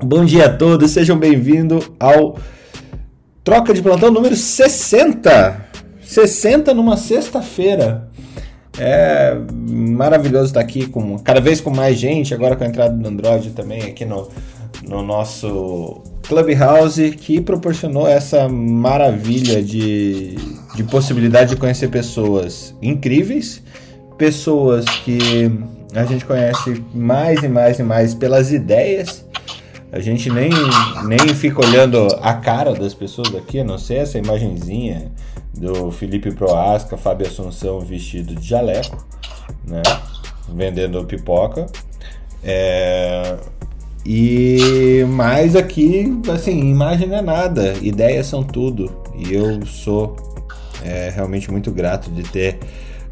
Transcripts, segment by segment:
Bom dia a todos, sejam bem-vindos ao Troca de Plantão número 60. 60 numa sexta-feira. É maravilhoso estar aqui com cada vez com mais gente, agora com a entrada do Android também aqui no, no nosso Clubhouse, que proporcionou essa maravilha de, de possibilidade de conhecer pessoas incríveis, pessoas que a gente conhece mais e mais e mais pelas ideias a gente nem, nem fica olhando a cara das pessoas aqui, a não ser essa imagenzinha do Felipe Proasca, Fábio Assunção vestido de jaleco, né? Vendendo pipoca. É... E mais aqui, assim, imagem não é nada, ideias são tudo. E eu sou é, realmente muito grato de ter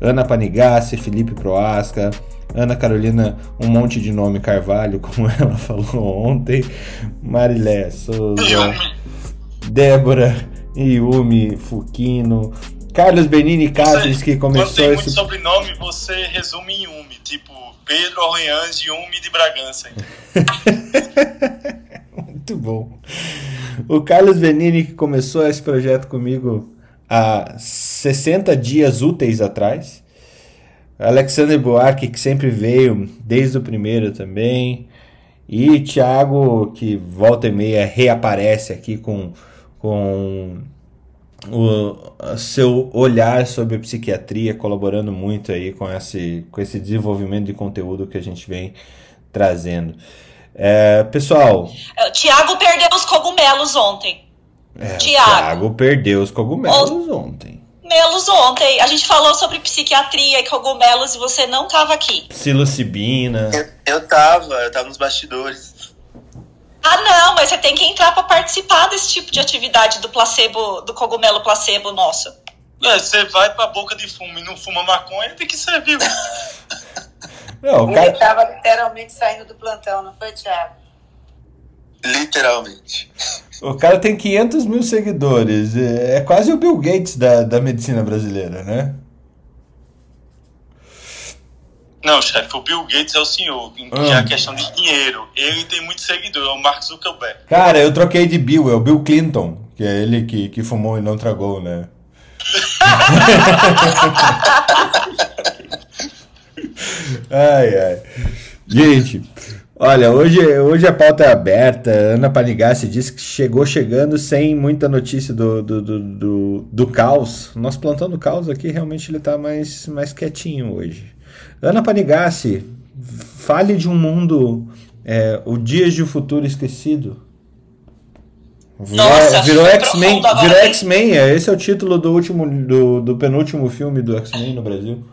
Ana Panigassi, Felipe Proasca, Ana Carolina, um monte de nome Carvalho, como ela falou ontem. Marilé Souza. Débora Yumi Fukino. Carlos Benini Cáceres, que começou Quando tem esse... muito sobrenome, você resume em Umi. Tipo, Pedro Orleans de Umi de Bragança. muito bom. O Carlos Benini, que começou esse projeto comigo há 60 dias úteis atrás. Alexander Buarque, que sempre veio desde o primeiro também. E Thiago, que volta e meia reaparece aqui com, com o seu olhar sobre a psiquiatria, colaborando muito aí com esse, com esse desenvolvimento de conteúdo que a gente vem trazendo. É, pessoal. O Thiago perdeu os cogumelos ontem. É, Thiago. Thiago perdeu os cogumelos o... ontem cogumelos ontem. A gente falou sobre psiquiatria e cogumelos e você não tava aqui. Psilocibina. Eu, eu tava, eu tava nos bastidores. Ah, não, mas você tem que entrar para participar desse tipo de atividade do placebo, do cogumelo placebo nosso. É, você vai pra boca de fumo e não fuma maconha, tem que ser, viu? Não, cara... Ele tava literalmente saindo do plantão, não foi, Thiago? Literalmente. O cara tem 500 mil seguidores. É quase o Bill Gates da, da medicina brasileira, né? Não, chefe, o Bill Gates é o senhor, que é a ah. questão de dinheiro. Ele tem muito seguidor, é o Mark Zuckerberg. Cara, eu troquei de Bill, é o Bill Clinton, que é ele que, que fumou e não tragou, né? ai, ai. Gente, Olha, hoje, hoje a pauta é aberta. Ana Panigassi disse que chegou chegando sem muita notícia do, do, do, do, do caos. Nós plantando caos aqui, realmente ele está mais, mais quietinho hoje. Ana Panigassi, fale de um mundo, é, o Dias de um Futuro Esquecido. Virou, Nossa, virou X-Men, virou X-Men, é, esse é o título do último do, do penúltimo filme do X-Men no Brasil.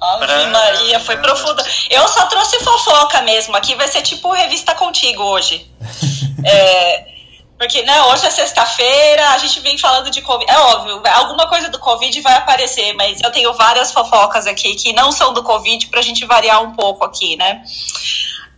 Ave Maria, foi profunda. Eu só trouxe fofoca mesmo. Aqui vai ser tipo revista contigo hoje. é, porque, né, hoje é sexta-feira, a gente vem falando de Covid. É óbvio, alguma coisa do Covid vai aparecer, mas eu tenho várias fofocas aqui que não são do Covid pra gente variar um pouco aqui, né?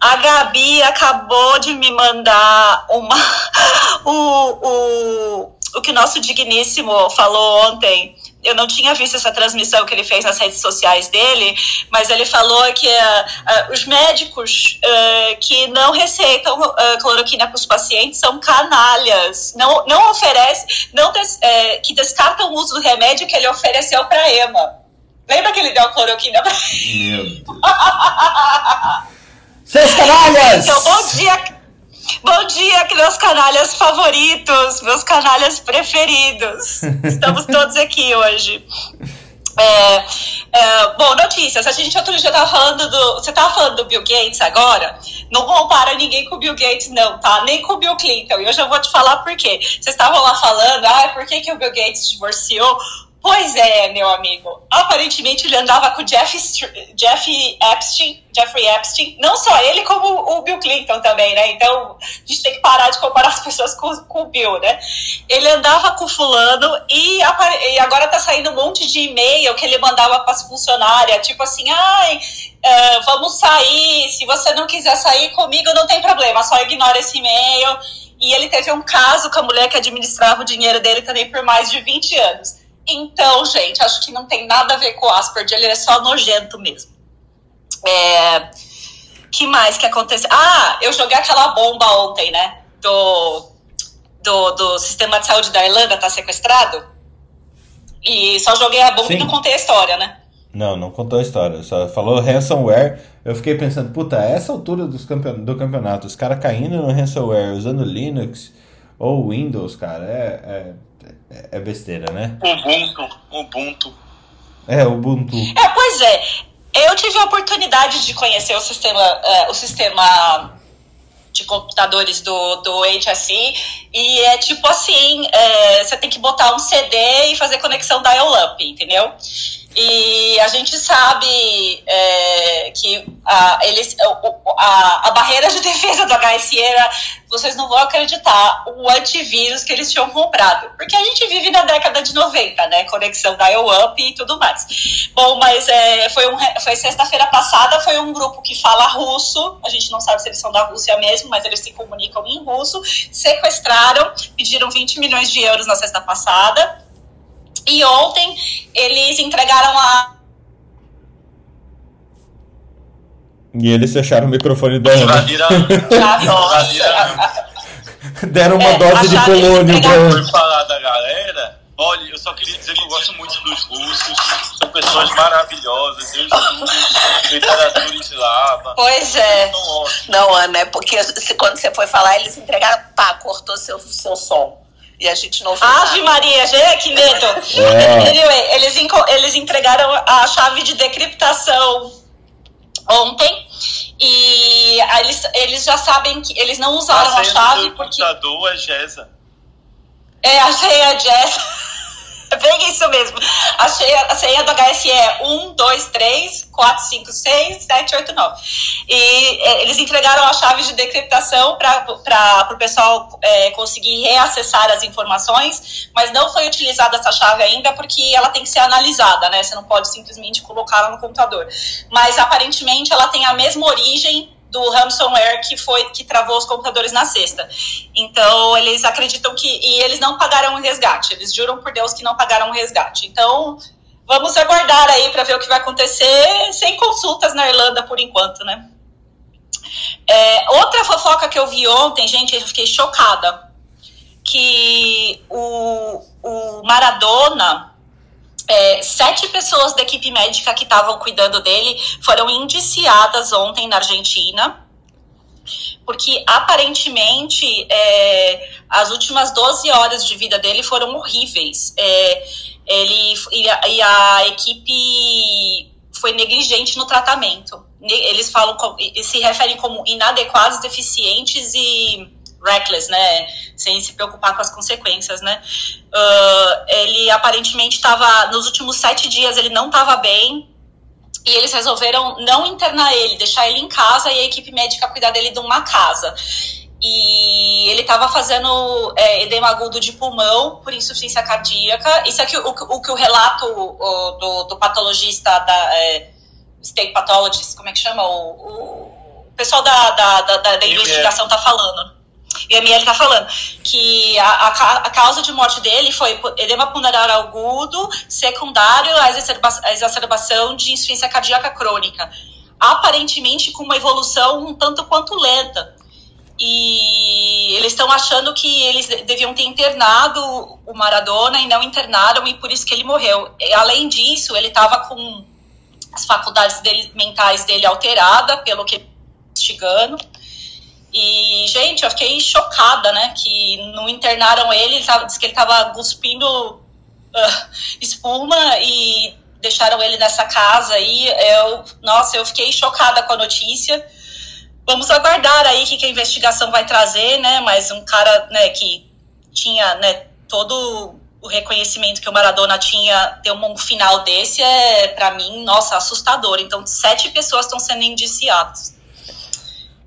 A Gabi acabou de me mandar uma. o, o, o que nosso digníssimo falou ontem eu não tinha visto essa transmissão que ele fez nas redes sociais dele, mas ele falou que uh, uh, os médicos uh, que não receitam cloroquina para os pacientes são canalhas, não, não oferece, não des, que descartam o uso do remédio que ele ofereceu para Emma. Lembra que ele deu a cloroquina para Meu Deus. Seus canalhas! Então, bom dia, Bom dia, meus canalhas favoritos, meus canalhas preferidos. Estamos todos aqui hoje. É, é, bom, notícias. A gente outro dia tava falando do. Você tava falando do Bill Gates agora? Não compara ninguém com o Bill Gates, não, tá? Nem com o Bill Clinton. E eu já vou te falar por quê. Vocês estavam lá falando, ah, por que, que o Bill Gates divorciou? Pois é, meu amigo. Aparentemente ele andava com Jeff, Jeff Epstein, Jeffrey Epstein, não só ele, como o Bill Clinton também, né? Então a gente tem que parar de comparar as pessoas com, com o Bill, né? Ele andava com fulano e, e agora tá saindo um monte de e-mail que ele mandava para as funcionárias, tipo assim, ai, uh, vamos sair, se você não quiser sair comigo, não tem problema, só ignora esse e-mail. E ele teve um caso com a mulher que administrava o dinheiro dele também por mais de 20 anos. Então, gente, acho que não tem nada a ver com o Asperger, ele é só nojento mesmo. É... que mais que aconteceu? Ah, eu joguei aquela bomba ontem, né? Do, do, do sistema de saúde da Irlanda tá sequestrado. E só joguei a bomba Sim. e não contei a história, né? Não, não contou a história. Só falou ransomware. Eu fiquei pensando, puta, essa altura dos campeon do campeonato, os caras caindo no ransomware usando Linux ou Windows, cara, é, é, é besteira, né? Ubuntu, Ubuntu. É, Ubuntu. É, pois é. Eu tive a oportunidade de conhecer o sistema, uh, o sistema de computadores do, do HSI e é tipo assim, é, você tem que botar um CD e fazer conexão dial-up, entendeu? E a gente sabe é, que a, eles, a, a barreira de defesa do HSE era, vocês não vão acreditar, o antivírus que eles tinham comprado. Porque a gente vive na década de 90, né? Conexão dial-up e tudo mais. Bom, mas é, foi, um, foi sexta-feira passada, foi um grupo que fala russo, a gente não sabe se eles são da Rússia mesmo, mas eles se comunicam em russo, sequestraram, pediram 20 milhões de euros na sexta passada e ontem eles entregaram a. E eles fecharam o microfone da Ana. Deram uma é, dose de polônio pra Por falar da galera, olha, eu só queria dizer que eu gosto muito dos russos. São pessoas maravilhosas. Eu estudo literatura eslava. Pois é. Não, Ana, é porque quando você foi falar, eles entregaram, pá, cortou seu, seu som e a gente não Ave Maria, gente, que medo! É. Anyway, eles, eles entregaram a chave de decriptação ontem e eles, eles já sabem que eles não usaram a, a chave porque. computador é Gesa. É, achei a Jessa. Bem isso mesmo. A senha, a senha do HSE é 1, 2, 3, 4, 5, 6, 7, 8, 9. E é, eles entregaram a chave de decriptação para o pessoal é, conseguir reacessar as informações, mas não foi utilizada essa chave ainda porque ela tem que ser analisada, né? Você não pode simplesmente colocá-la no computador. Mas aparentemente ela tem a mesma origem do ransomware que foi que travou os computadores na sexta. Então, eles acreditam que e eles não pagaram o resgate. Eles juram por Deus que não pagaram o resgate. Então, vamos aguardar aí para ver o que vai acontecer, sem consultas na Irlanda por enquanto, né? É, outra fofoca que eu vi ontem, gente, eu fiquei chocada, que o, o Maradona é, sete pessoas da equipe médica que estavam cuidando dele foram indiciadas ontem na Argentina, porque aparentemente é, as últimas 12 horas de vida dele foram horríveis. É, ele e a, e a, equipe foi negligente no tratamento. Eles falam se referem como inadequados, deficientes e reckless, né? Sem se preocupar com as consequências, né? Uh, ele aparentemente estava, nos últimos sete dias, ele não estava bem. E eles resolveram não internar ele, deixar ele em casa e a equipe médica cuidar dele de uma casa. E ele estava fazendo é, edema agudo de pulmão por insuficiência cardíaca. Isso aqui, o, o que o relato o, do, do, patologista da é, state pathologist, como é que chama? O, o pessoal da, da, da, da investigação está falando. E a Miele está falando que a, a, a, causa de morte dele foi edema pulmonar agudo, secundário à exacerbação, exacerbação de insuficiência cardíaca crônica. Aparentemente com uma evolução um tanto quanto lenta. E eles estão achando que eles deviam ter internado o Maradona e não internaram, e por isso que ele morreu. Além disso, ele estava com as faculdades dele, mentais dele alterada, pelo que investigando. E, gente, eu fiquei chocada, né? Que não internaram ele, ele disse que ele tava cuspindo uh, espuma e deixaram ele nessa casa aí. Eu, nossa, eu fiquei chocada com a notícia. Vamos aguardar aí o que, que a investigação vai trazer, né? Mas um cara, né, que tinha, né, todo o reconhecimento que o Maradona tinha ter um final desse é, para mim, nossa, assustador. Então, sete pessoas estão sendo indiciadas.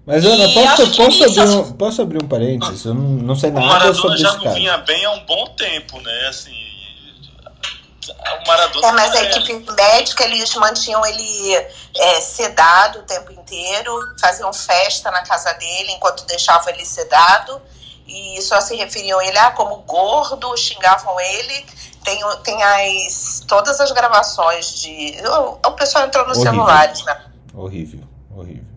Mas, Ana, posso, posso, abrir um, posso abrir um parênteses? Eu não, não sei nada sobre isso. O Maradona já não vinha bem há um bom tempo, né? Assim, o Maradona... É, mas a é... equipe médica, eles mantinham ele é, sedado o tempo inteiro, faziam festa na casa dele enquanto deixavam ele sedado, e só se referiam a ele ah, como gordo, xingavam ele. Tem, tem as, todas as gravações de... O, o pessoal entrou nos horrível. celulares, né? Horrível, horrível.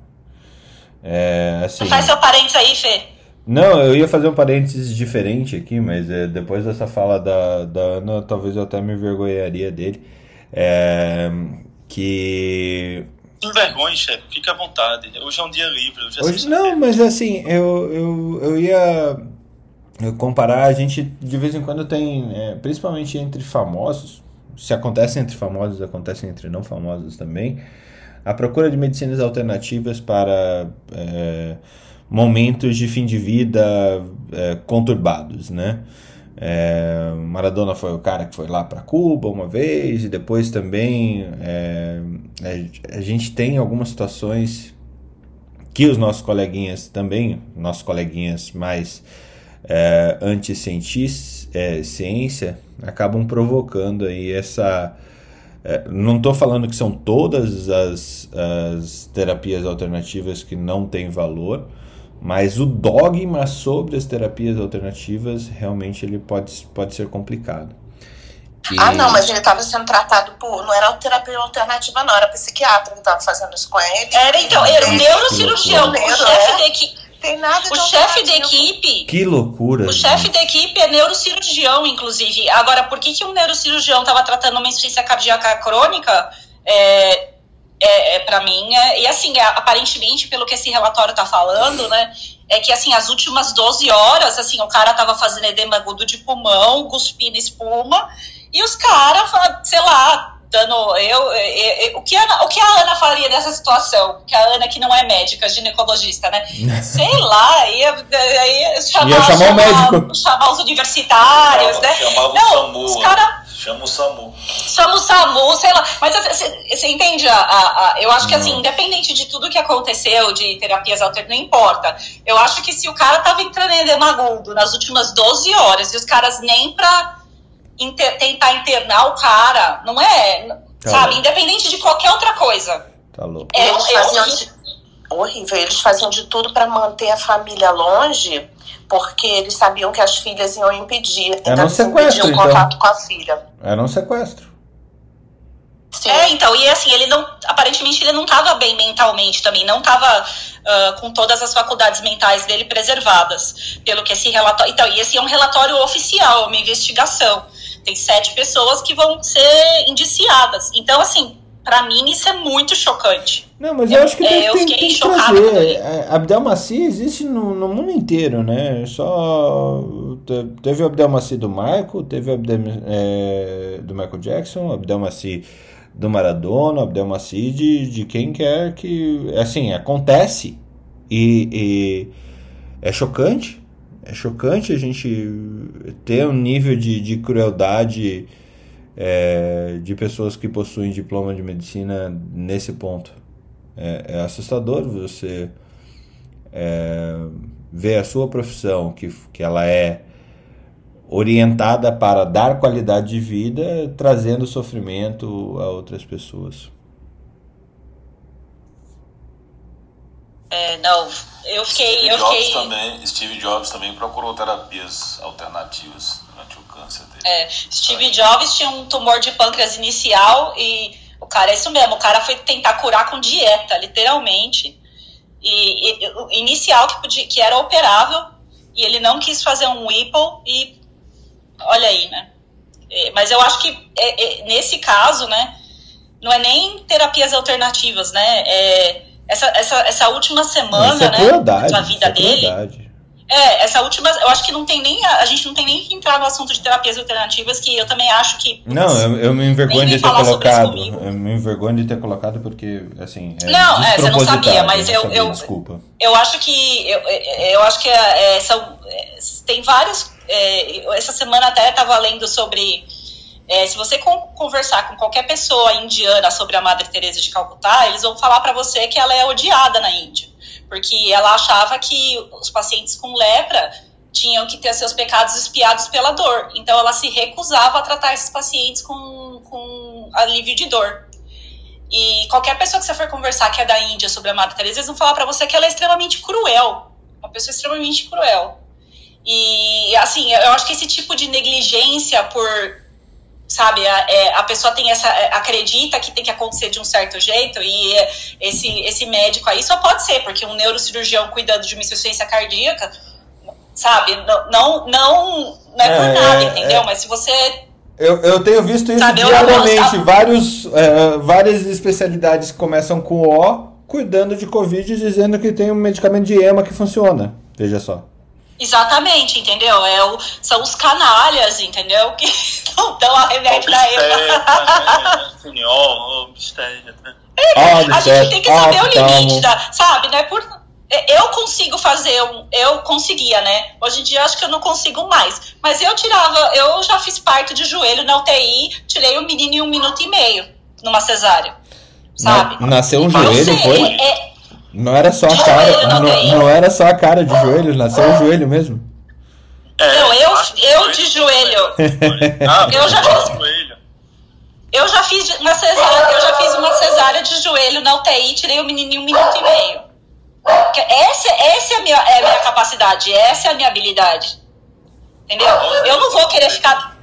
É, assim, Faz seu parênteses aí, Fê. Não, eu ia fazer um parênteses diferente aqui, mas é, depois dessa fala da, da Ana, talvez eu até me envergonharia dele. É, que. Envergonhe, chefe, fica à vontade. Hoje é um dia livre. Hoje, é Hoje, não, mas assim, eu, eu, eu ia comparar, a gente de vez em quando tem, é, principalmente entre famosos, se acontece entre famosos, acontece entre não famosos também, a procura de medicinas alternativas para é, momentos de fim de vida é, conturbados, né? É, Maradona foi o cara que foi lá para Cuba uma vez e depois também é, a gente tem algumas situações que os nossos coleguinhas também, nossos coleguinhas mais é, anti-ciência é, acabam provocando aí essa não estou falando que são todas as, as terapias alternativas que não têm valor, mas o dogma sobre as terapias alternativas realmente ele pode, pode ser complicado. E... Ah, não, mas ele estava sendo tratado por. Não era terapia alternativa, não, era psiquiatra que estava fazendo isso com ele. Era, então, era um neurocirurgião, o chefe é? da equipe. Tem nada O chefe da equipe. Que loucura. O chefe da equipe é neurocirurgião, inclusive. Agora, por que, que um neurocirurgião estava tratando uma insuficiência cardíaca crônica? É, é, é para mim, é, e assim, é, aparentemente, pelo que esse relatório tá falando, né, é que, assim, as últimas 12 horas, assim, o cara tava fazendo edema agudo de pulmão, cuspindo espuma, e os caras, sei lá, dando, eu, eu, eu, o, que a, o que a Ana faria nessa situação? Que a Ana que não é médica, ginecologista, né, sei lá, ia, ia, chamar, ia chamar, o médico. chamar os universitários, Chamava- né, chamava o não, SAMU, os caras Chama o SAMU. Samu Samu, sei lá. Mas você, você entende? A, a, a- eu acho que, assim, independente de tudo que aconteceu, de terapias alternativas, não importa. Eu acho que se o cara tava entrando em edema agudo nas últimas 12 horas e os caras nem pra inter- tentar internar o cara, não é. Tá sabe? louco. Independente de qualquer outra coisa. Tá louco. É, Eles é faziam horrível. de, horrível. Eles faziam de tudo para manter a família longe, porque eles sabiam que as filhas iam impedir. É então no eles sequestro, impediam o então. contato com a filha. Era um sequestro. Sim. É, então, e assim, ele não. Aparentemente ele não estava bem mentalmente também, não estava com todas as faculdades mentais dele preservadas. Pelo que esse relatório. Então, e esse é um relatório oficial, uma investigação. Tem sete pessoas que vão ser indiciadas. Então, assim, para mim isso é muito chocante. Não, mas Eu- eu acho que é, tem, eu fiquei tem que trazer. É, Abdelmaci existe no, no mundo inteiro, né? Só te- teve o Abdelmaci do Michael, teve o Abdel, é, do Michael Jackson, o Abdelmaci do Maradona, o Abdelmaci de, de quem quer que, assim, acontece e, e é chocante. É chocante a gente ter um nível de, de crueldade é, de pessoas que possuem diploma de medicina nesse ponto. É, é assustador você é, ver a sua profissão, que, que ela é orientada para dar qualidade de vida, trazendo sofrimento a outras pessoas. É, não, eu fiquei. Steve Eu Jobs, fiquei também, Steve Jobs também procurou terapias alternativas durante o câncer dele. É, Steve Jobs tinha um tumor de pâncreas inicial e o cara é isso mesmo, o cara foi tentar curar com dieta, literalmente. E, e- o inicial que, podia, que era operável e ele não quis fazer um Whipple e olha aí, né? É, mas eu acho que é, é, nesse caso, né, não é nem terapias alternativas, né? É, essa, essa, essa última semana, isso é né, crueldade. da isso vida é dele, crueldade. é, essa última, eu acho que não tem nem, a, a gente não tem nem que entrar no assunto de terapias alternativas, que eu também acho que... Não, eu, eu me envergonho de ter colocado. Eu me envergonho de ter colocado porque, assim. É Não, é, você não sabia, mas não eu- sabia, eu- Desculpa. Eu acho que, eu, eu acho que é, são, é, tem vários, é, essa semana até estava lendo sobre, é, se você con- conversar com qualquer pessoa indiana sobre a Madre Teresa de Calcutá, eles vão falar para você que ela é odiada na Índia, porque ela achava que os pacientes com lepra tinham que ter seus pecados espiados pela dor. Então ela se recusava a tratar esses pacientes com, com alívio de dor. E qualquer pessoa que você for conversar que é da Índia sobre a Madre Teresa, eles vão falar para você que ela é extremamente cruel. Uma pessoa extremamente cruel. E, assim, eu acho que esse tipo de negligência por sabe, a, é, a pessoa tem essa, é, acredita que tem que acontecer de um certo jeito e esse, esse médico aí só pode ser, porque um neurocirurgião cuidando de uma insuficiência cardíaca, sabe, não, não, não, não é, por é, nada, é, entendeu? Mas se você eu, eu tenho visto isso Sabe, diariamente. Vários, é, várias especialidades começam com O, cuidando de Covid, dizendo que tem um medicamento de EMA que funciona. Veja só. Exatamente, entendeu? É o, são os canalhas, entendeu? Que não dão a remédio da. Senhor. É, a gente tem que saber o limite, da, sabe? Não é por é, eu consigo fazer um, eu conseguia, né? Hoje em dia acho que eu não consigo mais. Mas eu tirava, eu já fiz parto de joelho na UTI, tirei o um menino em um minuto e meio numa cesárea. Sabe? Na, nasceu um joelho, sei, foi? É, não era só a cara, não, não, era só a cara de joelho, nasceu o joelho mesmo. É, não, eu, eu de joelho. Ah, eu já fiz. Eu já fiz uma cesárea, eu já fiz uma cesárea de joelho na UTI, tirei o menino em um minuto e meio. Essa, essa é, a minha, é a minha capacidade, essa é a minha habilidade. Entendeu? Eu não vou querer ficar.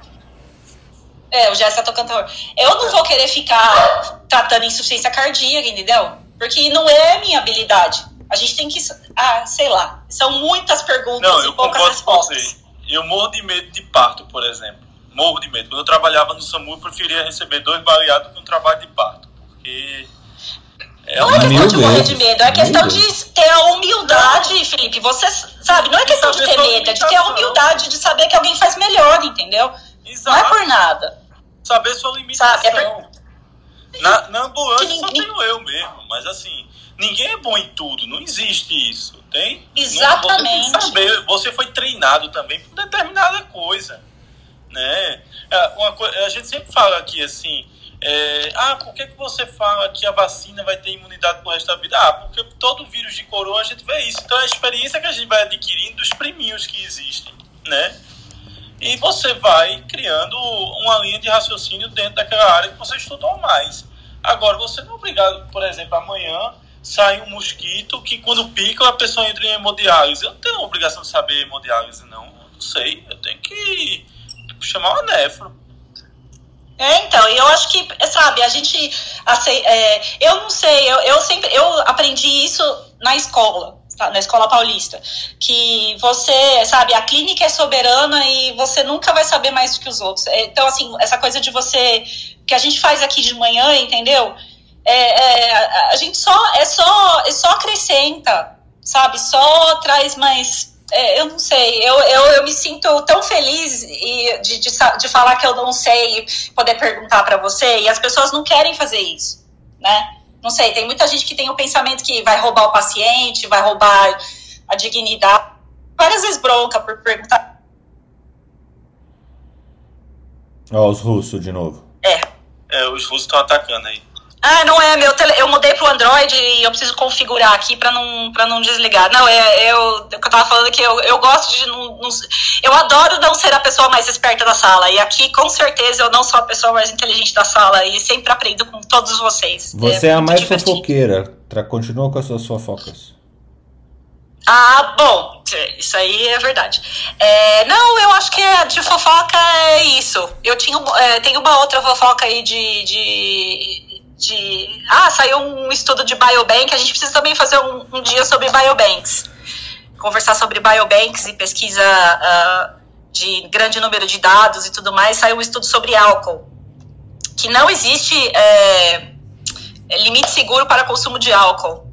É, o Jéssica tocando terror. Eu não vou querer ficar tratando insuficiência cardíaca, entendeu? Porque não é minha habilidade. A gente tem que. Ah, sei lá. São muitas perguntas não, e poucas respostas. Eu morro de medo de parto, por exemplo. Morro de medo. Quando eu trabalhava no SAMU, eu preferia receber dois baleados que um trabalho de parto. Porque é não é questão de morrer de medo, é questão de ter a humildade, Felipe. Você sabe, não é questão de ter medo, é de ter a humildade de saber que alguém faz melhor, entendeu? Exato. Não é por nada. Saber sua limitação. Sabe, é por... na, na ambulância só tenho eu mesmo, mas assim, ninguém é bom em tudo, não existe isso. Tem? Exatamente. Não, você, saber, você foi treinado também por determinada coisa. Né? É, uma, a gente sempre fala aqui assim é, ah, por que, que você fala que a vacina vai ter imunidade pro resto da vida? Ah, porque todo vírus de coroa a gente vê isso. Então é a experiência que a gente vai adquirindo dos priminhos que existem, né? E você vai criando uma linha de raciocínio dentro daquela área que você estudou mais. Agora, você não é obrigado, por exemplo, amanhã sai um mosquito que quando pica a pessoa entra em hemodiálise. Eu não tenho obrigação de saber hemodiálise, não. Eu não sei. Eu tenho que chamar uma nefro. É, então, eu acho que, sabe, a gente. É, eu não sei, eu, eu sempre. Eu aprendi isso na escola? Na escola paulista. Que você, sabe, a clínica é soberana e você nunca vai saber mais do que os outros. É, então, assim, essa coisa de você. que a gente faz aqui de manhã, entendeu? É, é, a gente só. É só, é só acrescenta, sabe? Só traz mais é, eu não sei, eu, eu, eu me sinto tão feliz e de, de, de falar que eu não sei, poder perguntar para você, e as pessoas não querem fazer isso, né? Não sei, tem muita gente que tem o pensamento que vai roubar o paciente, vai roubar a dignidade. Várias vezes bronca por perguntar. Ó, os russos de novo. É. É, os russos estão atacando aí. Ah, não é meu tele... eu mudei pro Android e eu preciso configurar aqui para não para não desligar. Não, é eu, eu tava falando que eu, eu gosto de não, não, eu adoro não ser a pessoa mais esperta da sala e aqui com certeza eu não sou a pessoa mais inteligente da sala e sempre aprendo com todos vocês. Você é, é a mais divertido. fofoqueira. Continua com as suas fofocas. Ah, bom, isso aí é verdade. É, não, eu acho que é, de fofoca é isso. Eu tinha, é, tenho uma outra fofoca aí de, de de ah, saiu um estudo de biobank, a gente precisa também fazer um, um dia sobre biobanks. Conversar sobre biobanks e pesquisa uh, de grande número de dados e tudo mais, saiu um estudo sobre álcool. Que não existe é, limite seguro para consumo de álcool.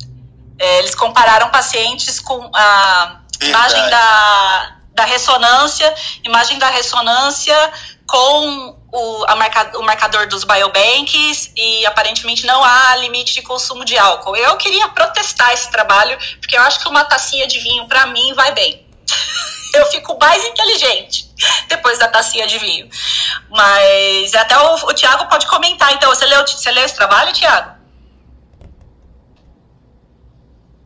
É, eles compararam pacientes com a imagem da, da ressonância, imagem da ressonância com o, marca, o marcador dos biobanks e aparentemente não há limite de consumo de álcool. Eu queria protestar esse trabalho, porque eu acho que uma tacinha de vinho, para mim, vai bem. eu fico mais inteligente depois da tacinha de vinho. Mas até o, o Tiago pode comentar. Então, você leu, você leu esse trabalho, Tiago?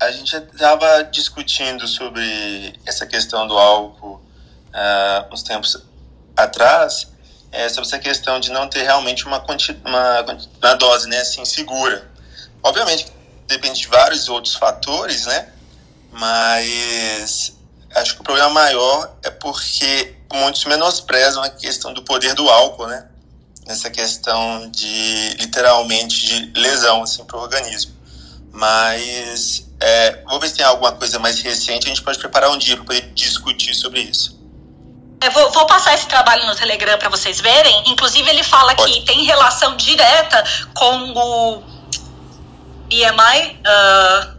A gente estava discutindo sobre essa questão do álcool uh, uns tempos atrás é, sobre essa questão de não ter realmente uma, uma, uma dose né, assim, segura. Obviamente, depende de vários outros fatores, né? Mas acho que o problema maior é porque muitos menosprezam a questão do poder do álcool, né? nessa questão de literalmente de lesão assim, para o organismo. Mas é, vou ver se tem alguma coisa mais recente, a gente pode preparar um dia para discutir sobre isso. Eu vou, vou, passar esse trabalho no Telegram para vocês verem. Inclusive, ele fala Pode. que tem relação direta com o IMI, uh,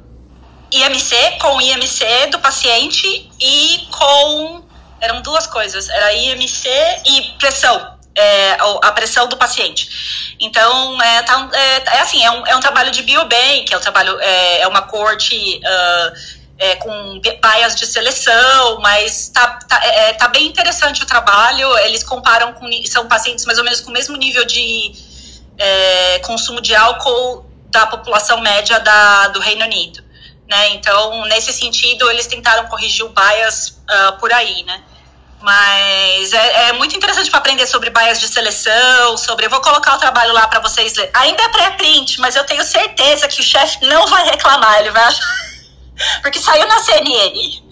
IMC, com o IMC do paciente e com. Eram duas coisas: era IMC e pressão. É, a pressão do paciente. Então, é, tá, é, é assim, é um, é um trabalho de biobank, é um trabalho, é, é uma corte uh, é, com bias de seleção, mas tá, tá, é, é, tá, bem interessante o trabalho. Eles comparam com são pacientes mais ou menos com o mesmo nível de é, consumo de álcool da população média da, do Reino Unido. Né? Então, nesse sentido, eles tentaram corrigir o bias uh, por aí, né? Mas é, é muito interessante para aprender sobre bias de seleção, sobre. Eu vou colocar o trabalho lá para vocês lerem. Ainda é pré-print, mas eu tenho certeza que o chefe não vai reclamar, ele vai achar porque saiu na CNN.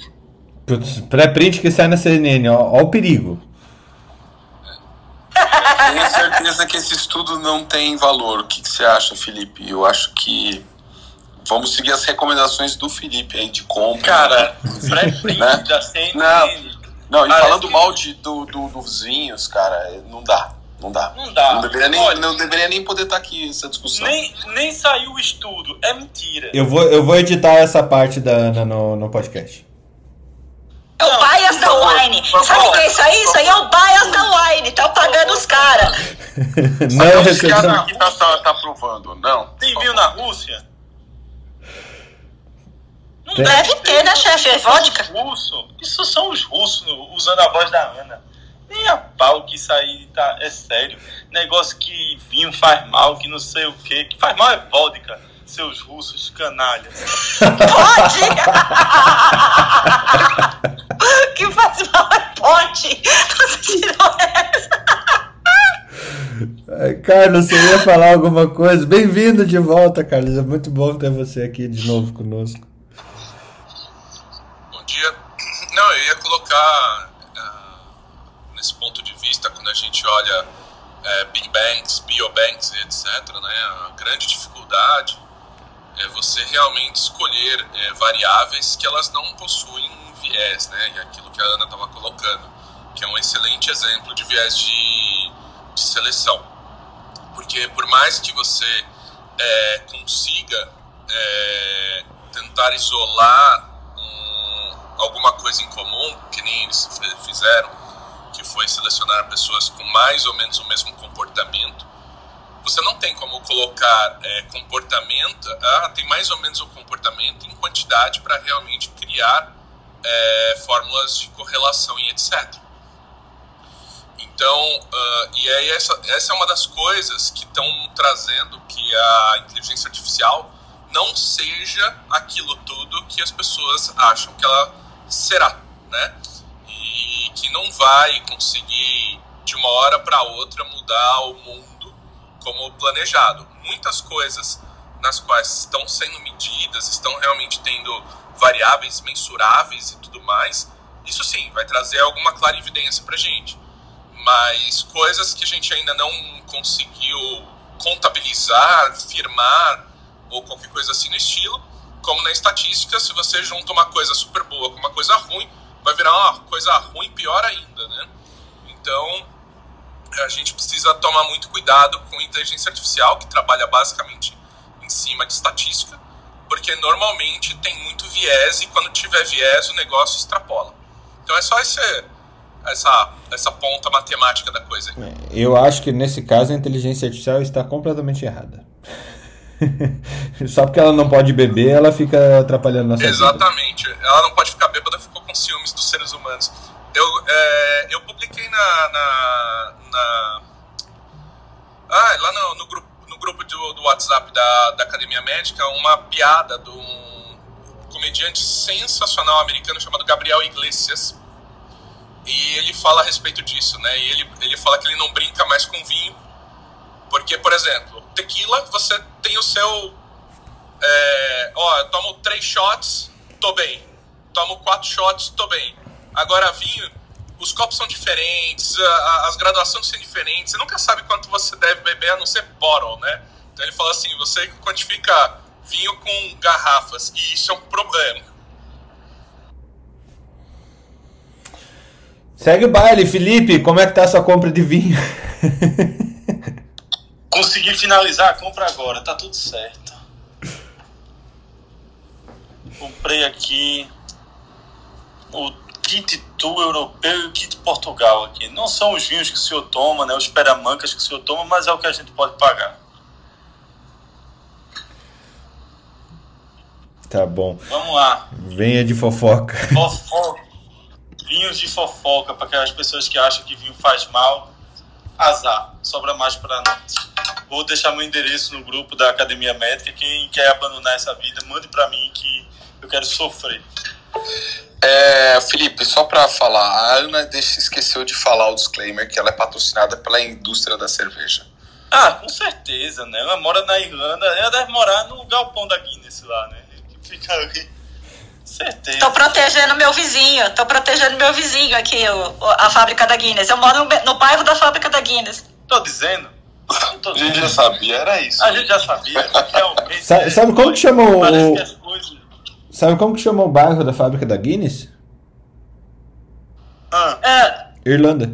Pré-print que sai na CNN, ó, ó o perigo. Tenho certeza que esse estudo não tem valor. O que, que você acha, Felipe? Eu acho que vamos seguir as recomendações do Felipe aí de compra. Cara, pré-print né? da CNN. Não, não e falando mal de, do, do, dos vinhos, cara, não dá. Não dá. Não dá. Não deveria nem, Olha, não deveria nem poder estar tá aqui essa discussão. Nem, nem saiu o estudo. É mentira. Eu vou, eu vou editar essa parte da Ana no, no podcast. É o bias da wine. Sabe o que é isso aí? Isso aí é o bias da wine. Tá pagando os caras. não, os caras aqui tá, tá, tá provando. Não. Tem vinho na Rússia? Não Tem. deve ter, né, chefe? É vodka? Russo. Isso são os russos usando a voz da Ana. Nem a pau que isso aí tá. É sério. Negócio que vinho faz mal, que não sei o que. Que faz mal é vodka, seus russos canalhas. Pode! que faz mal é pode! Você tirou essa! Carlos, você ia falar alguma coisa? Bem-vindo de volta, Carlos. É muito bom ter você aqui de novo conosco. Bom dia. Não, eu ia colocar nesse ponto de vista, quando a gente olha é, Big Banks, Biobanks etc., né, a grande dificuldade é você realmente escolher é, variáveis que elas não possuem um viés, né, e aquilo que a Ana estava colocando, que é um excelente exemplo de viés de, de seleção. Porque por mais que você é, consiga é, tentar isolar um, alguma coisa em comum, que nem eles fizeram, que foi selecionar pessoas com mais ou menos o mesmo comportamento. Você não tem como colocar é, comportamento, ah, tem mais ou menos o comportamento em quantidade para realmente criar é, fórmulas de correlação e etc. Então, uh, e aí essa, essa é uma das coisas que estão trazendo que a inteligência artificial não seja aquilo tudo que as pessoas acham que ela será, né? E que não vai conseguir de uma hora para outra mudar o mundo como planejado. Muitas coisas nas quais estão sendo medidas, estão realmente tendo variáveis mensuráveis e tudo mais, isso sim vai trazer alguma clarividência para gente. Mas coisas que a gente ainda não conseguiu contabilizar, firmar ou qualquer coisa assim no estilo, como na estatística, se você junta uma coisa super boa com uma coisa ruim, vai virar uma coisa ruim pior ainda, né? Então, a gente precisa tomar muito cuidado com inteligência artificial, que trabalha basicamente em cima de estatística, porque normalmente tem muito viés e quando tiver viés o negócio extrapola. Então é só esse, essa, essa ponta matemática da coisa. É, eu acho que nesse caso a inteligência artificial está completamente errada. Só porque ela não pode beber, ela fica atrapalhando nossa Exatamente. Vida. Ela não pode ficar bêbada, ficou com ciúmes dos seres humanos. Eu, é, eu publiquei na. na, na ah, lá no, no, grupo, no grupo do, do WhatsApp da, da Academia Médica uma piada de um comediante sensacional americano chamado Gabriel Iglesias. E ele fala a respeito disso, né? E ele, ele fala que ele não brinca mais com vinho porque, por exemplo, tequila, você tem o seu. É, ó, eu tomo três shots, tô bem. Tomo quatro shots, tô bem. Agora, vinho, os copos são diferentes, a, as graduações são diferentes, você nunca sabe quanto você deve beber a não ser bottle, né? Então ele fala assim, você quantifica vinho com garrafas, e isso é um problema. Segue o baile, Felipe. Como é que tá a sua compra de vinho? Consegui finalizar a compra agora, tá tudo certo. Comprei aqui o kit tu europeu e o kit Portugal aqui. Não são os vinhos que o senhor toma, né? Os peramancas que o senhor toma, mas é o que a gente pode pagar. Tá bom. Vamos lá. Venha de fofoca. Fofoca. Vinhos de fofoca, para aquelas pessoas que acham que vinho faz mal. Azar. Sobra mais para nós. Vou deixar meu endereço no grupo da Academia Médica. Quem quer abandonar essa vida, mande para mim que eu quero sofrer. É, Felipe, só para falar, a Ana deixa, esqueceu de falar o disclaimer que ela é patrocinada pela indústria da cerveja. Ah, com certeza, né? Ela mora na Irlanda, ela deve morar no galpão da Guinness lá, né? Que fica ali. Certeza. Tô protegendo meu vizinho, tô protegendo meu vizinho aqui, o, a fábrica da Guinness. Eu moro no, no bairro da fábrica da Guinness. Tô dizendo. Tô A gente já sabia, era isso. A gente já sabia, realmente. Sabe, sabe como que chama o. Parece que as coisas. Sabe como que chama o bairro da fábrica da Guinness? Ah, Ah, Irlanda.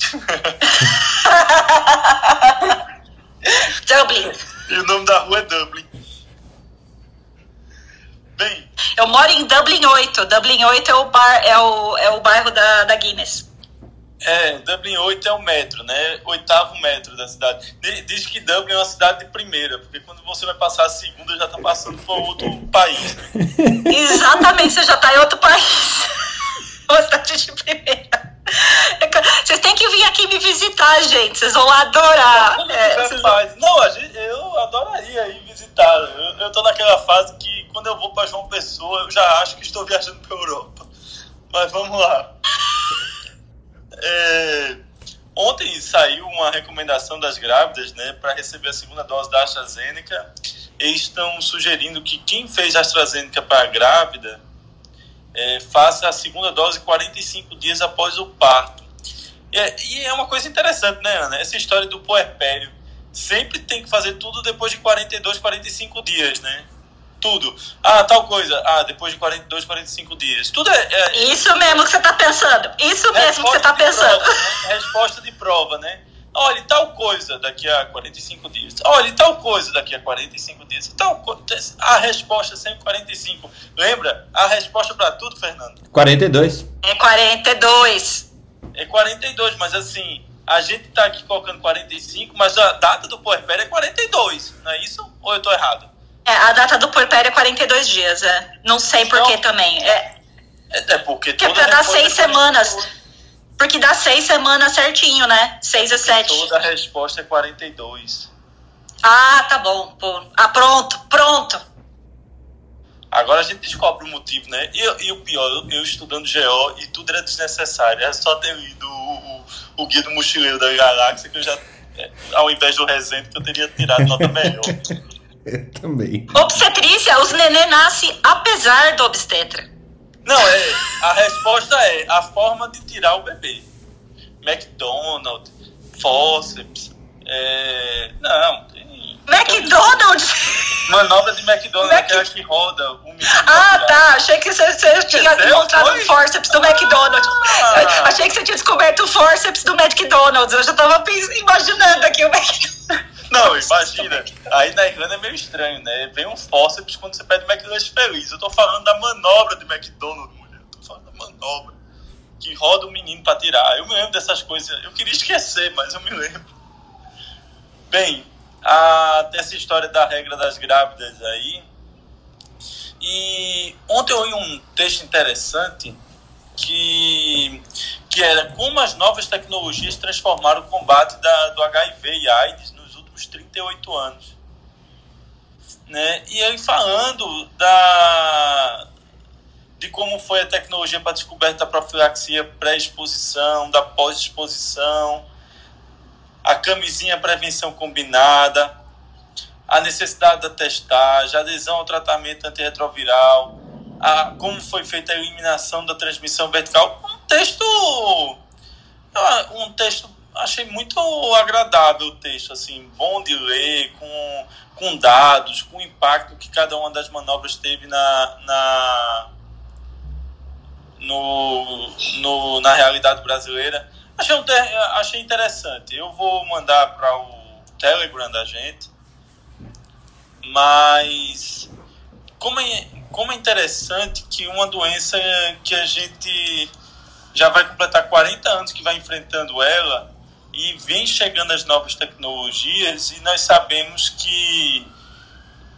Dublin. e o nome da rua é Dublin. Bem, Eu moro em Dublin 8. Dublin 8 é o, bar, é o, é o bairro da, da Guinness. É, Dublin 8 é o metro, né? Oitavo metro da cidade. Di- Diz que Dublin é uma cidade de primeira, porque quando você vai passar a segunda já tá passando por outro país. né? Exatamente, você já tá em outro país. Uma cidade de primeira. Vocês têm que vir aqui me visitar, gente. Vocês vão adorar. Quando É, vocês Não, a gente- eu adoraria ir visitar. Eu, eu tô naquela fase que quando eu vou pra João Pessoa, eu já acho que estou viajando pra Europa. Mas vamos lá. É, ontem saiu uma recomendação das grávidas, né, para receber a segunda dose da AstraZeneca. Eles estão sugerindo que quem fez AstraZeneca para grávida é, faça a segunda dose 45 dias após o parto. E é, e é uma coisa interessante, né, Ana? Essa história do puerpério. Sempre tem que fazer tudo depois de 42, 45 dias, né? Tudo. Ah, tal coisa. Ah, depois de 42, 45 dias. Tudo é, é Isso mesmo que você tá pensando. Isso mesmo que você tá de pensando. prova, né? Resposta de prova, né? Olha, tal coisa daqui a 45 dias. Olha, tal coisa daqui a 45 dias. Tal co- A resposta é sempre 45. Lembra? A resposta para tudo, Fernando, 42. É 42. é 42. Mas assim, a gente tá aqui colocando 45, mas a data do puerpério é 42. Não é isso? Ou eu tô errado? É, a data do puerpério é 42 dias, é. Não sei por que Então- também. É, É, é porque que é toda pra dar seis é 42. semanas. Porque dá seis semanas certinho, né? Seis a sete. Toda resposta é 42. Ah, tá bom. Pô. Ah, pronto, pronto. Agora a gente descobre o motivo, né? E, e o pior, eu, eu estudando GO e tudo era desnecessário. Era só ter lido o, o, o Guia do Mochileiro da Galáxia que eu já, é, ao invés do Resende, que eu teria tirado nota melhor. Eu também. Obstetrícia, os nenê nascem apesar do obstetra. Não, é, a resposta é a forma de tirar o bebê. McDonald's, forceps, é, não, tem McDonald's! manobra de McDonald's, Mac- aquela que roda um minuto Ah, tá. Achei que você, você tinha encontrado o forceps do McDonald's. Ah. Achei que você tinha descoberto o forceps do McDonald's. Eu já tava imaginando aqui o McDonald's. Não, imagina. Aí na Irlanda é meio estranho, né? Vem um fósseis quando você pede McDonald's feliz. Eu tô falando da manobra de McDonald's, mulher. Eu tô falando da manobra. Que roda o menino pra tirar. Eu me lembro dessas coisas. Eu queria esquecer, mas eu me lembro. Bem, a, essa história da regra das grávidas aí. E ontem eu li um texto interessante que, que era como as novas tecnologias transformaram o combate da, do HIV e AIDS últimos 38 anos. Né? E ele falando da, de como foi a tecnologia para descoberta da profilaxia pré-exposição, da pós-exposição, a camisinha prevenção combinada, a necessidade da testagem, a adesão ao tratamento antirretroviral, a, como foi feita a eliminação da transmissão vertical, texto. Um texto. Achei muito agradável o texto, assim, bom de ler, com, com dados, com o impacto que cada uma das manobras teve na, na, no, no, na realidade brasileira. Achei, um, achei interessante. Eu vou mandar para o Telegram da gente, mas como é, como é interessante que uma doença que a gente já vai completar 40 anos que vai enfrentando ela e vem chegando as novas tecnologias e nós sabemos que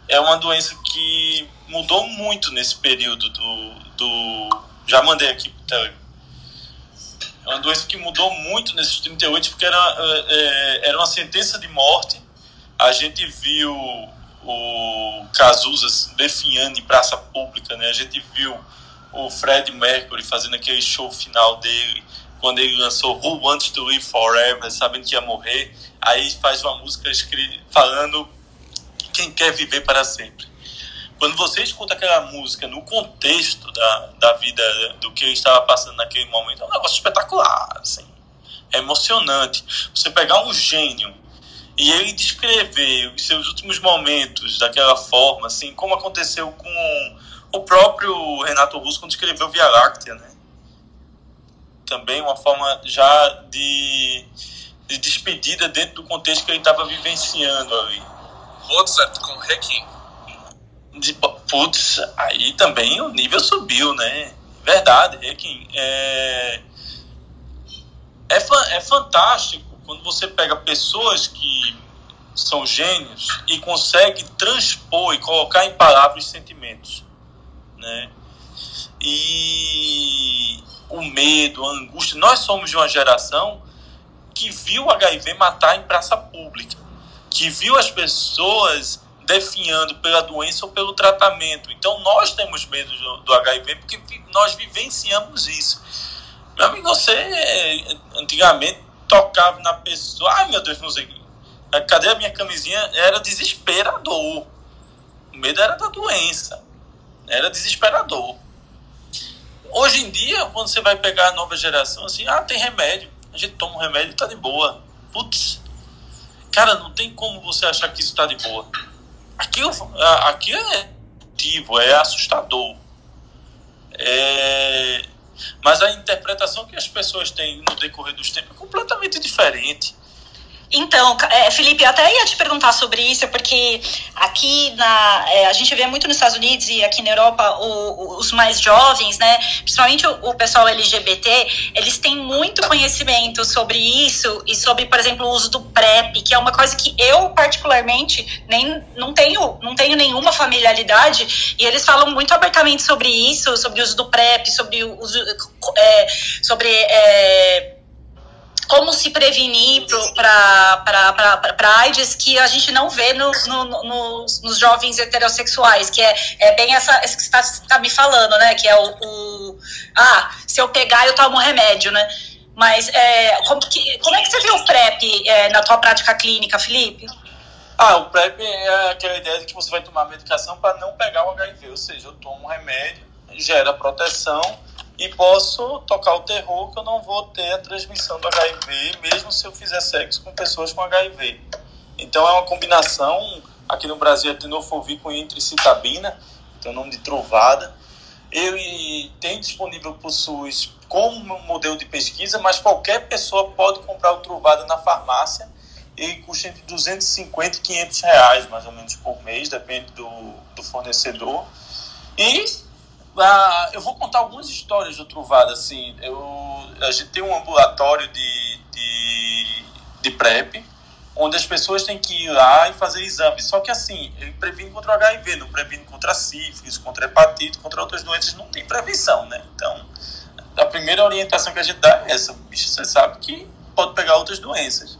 é uma doença que mudou muito nesse período do, do já mandei aqui pro é uma doença que mudou muito nesses 38 porque era, é, era uma sentença de morte. A gente viu o Cazuza definhando em praça pública, né? A gente viu o Fred Mercury fazendo aquele show final dele, quando ele lançou Who Wants to Live Forever, sabendo que ia morrer, aí faz uma música falando quem quer viver para sempre. Quando você escuta aquela música no contexto da, da vida, do que ele estava passando naquele momento, é um negócio espetacular, assim. É emocionante. Você pegar um gênio e ele descrever os seus últimos momentos daquela forma, assim, como aconteceu com o próprio Renato Russo quando escreveu Via Láctea, né? Também uma forma já de, de despedida dentro do contexto que ele estava vivenciando ali. Mozart com Requiem. De, putz, aí também o nível subiu, né? Verdade, Requiem. É, é, é fantástico quando você pega pessoas que são gênios e consegue transpor e colocar em palavras sentimentos, né? E o medo, a angústia. Nós somos de uma geração que viu o HIV matar em praça pública, que viu as pessoas definhando pela doença ou pelo tratamento. Então nós temos medo do HIV porque nós vivenciamos isso. Meu amigo, você antigamente tocava na pessoa. Ai meu Deus, não sei. Cadê a minha camisinha? Era desesperador. O medo era da doença. Era desesperador. Hoje em dia, quando você vai pegar a nova geração, assim, ah, tem remédio. A gente toma um remédio e tá de boa. Putz. Cara, não tem como você achar que isso tá de boa. Aqui, aqui é ativo, é assustador. É, mas a interpretação que as pessoas têm no decorrer dos tempos é completamente diferente. Então, é, Felipe, até ia te perguntar sobre isso, porque aqui na, é, a gente vê muito nos Estados Unidos e aqui na Europa o, os mais jovens, né, principalmente o, o, pessoal LGBT, eles têm muito conhecimento sobre isso e sobre, por exemplo, o uso do PrEP, que é uma coisa que eu particularmente nem não tenho, não tenho nenhuma familiaridade e eles falam muito abertamente sobre isso, sobre o uso do PrEP, sobre o uso, é, sobre é, como se prevenir para AIDS que a gente não vê no, no, no, nos jovens heterossexuais, que é, é bem essa, essa que você está tá me falando, né? Que é o, o, Ah, se eu pegar, eu tomo remédio, né? Mas é, como, que, como é que você vê o PrEP é, na tua prática clínica, Felipe? Ah, o PrEP é aquela ideia de que você vai tomar medicação para não pegar o HIV, ou seja, eu tomo um remédio, gera proteção e posso tocar o terror que eu não vou ter a transmissão do HIV, mesmo se eu fizer sexo com pessoas com HIV. Então é uma combinação, aqui no Brasil é tenofovir com intricitabina, tem o nome de trovada. Ele tem disponível para o SUS como modelo de pesquisa, mas qualquer pessoa pode comprar o trovada na farmácia e custa entre 250 e 500 reais, mais ou menos, por mês, depende do, do fornecedor. E ah, eu vou contar algumas histórias do Truvada. Assim, eu, a gente tem um ambulatório de, de, de PrEP, onde as pessoas têm que ir lá e fazer exames. Só que assim, ele previne contra o HIV, não previne contra sífilis, contra hepatite, contra outras doenças, não tem prevenção, né? Então, a primeira orientação que a gente dá é essa. Bicho, você sabe que pode pegar outras doenças.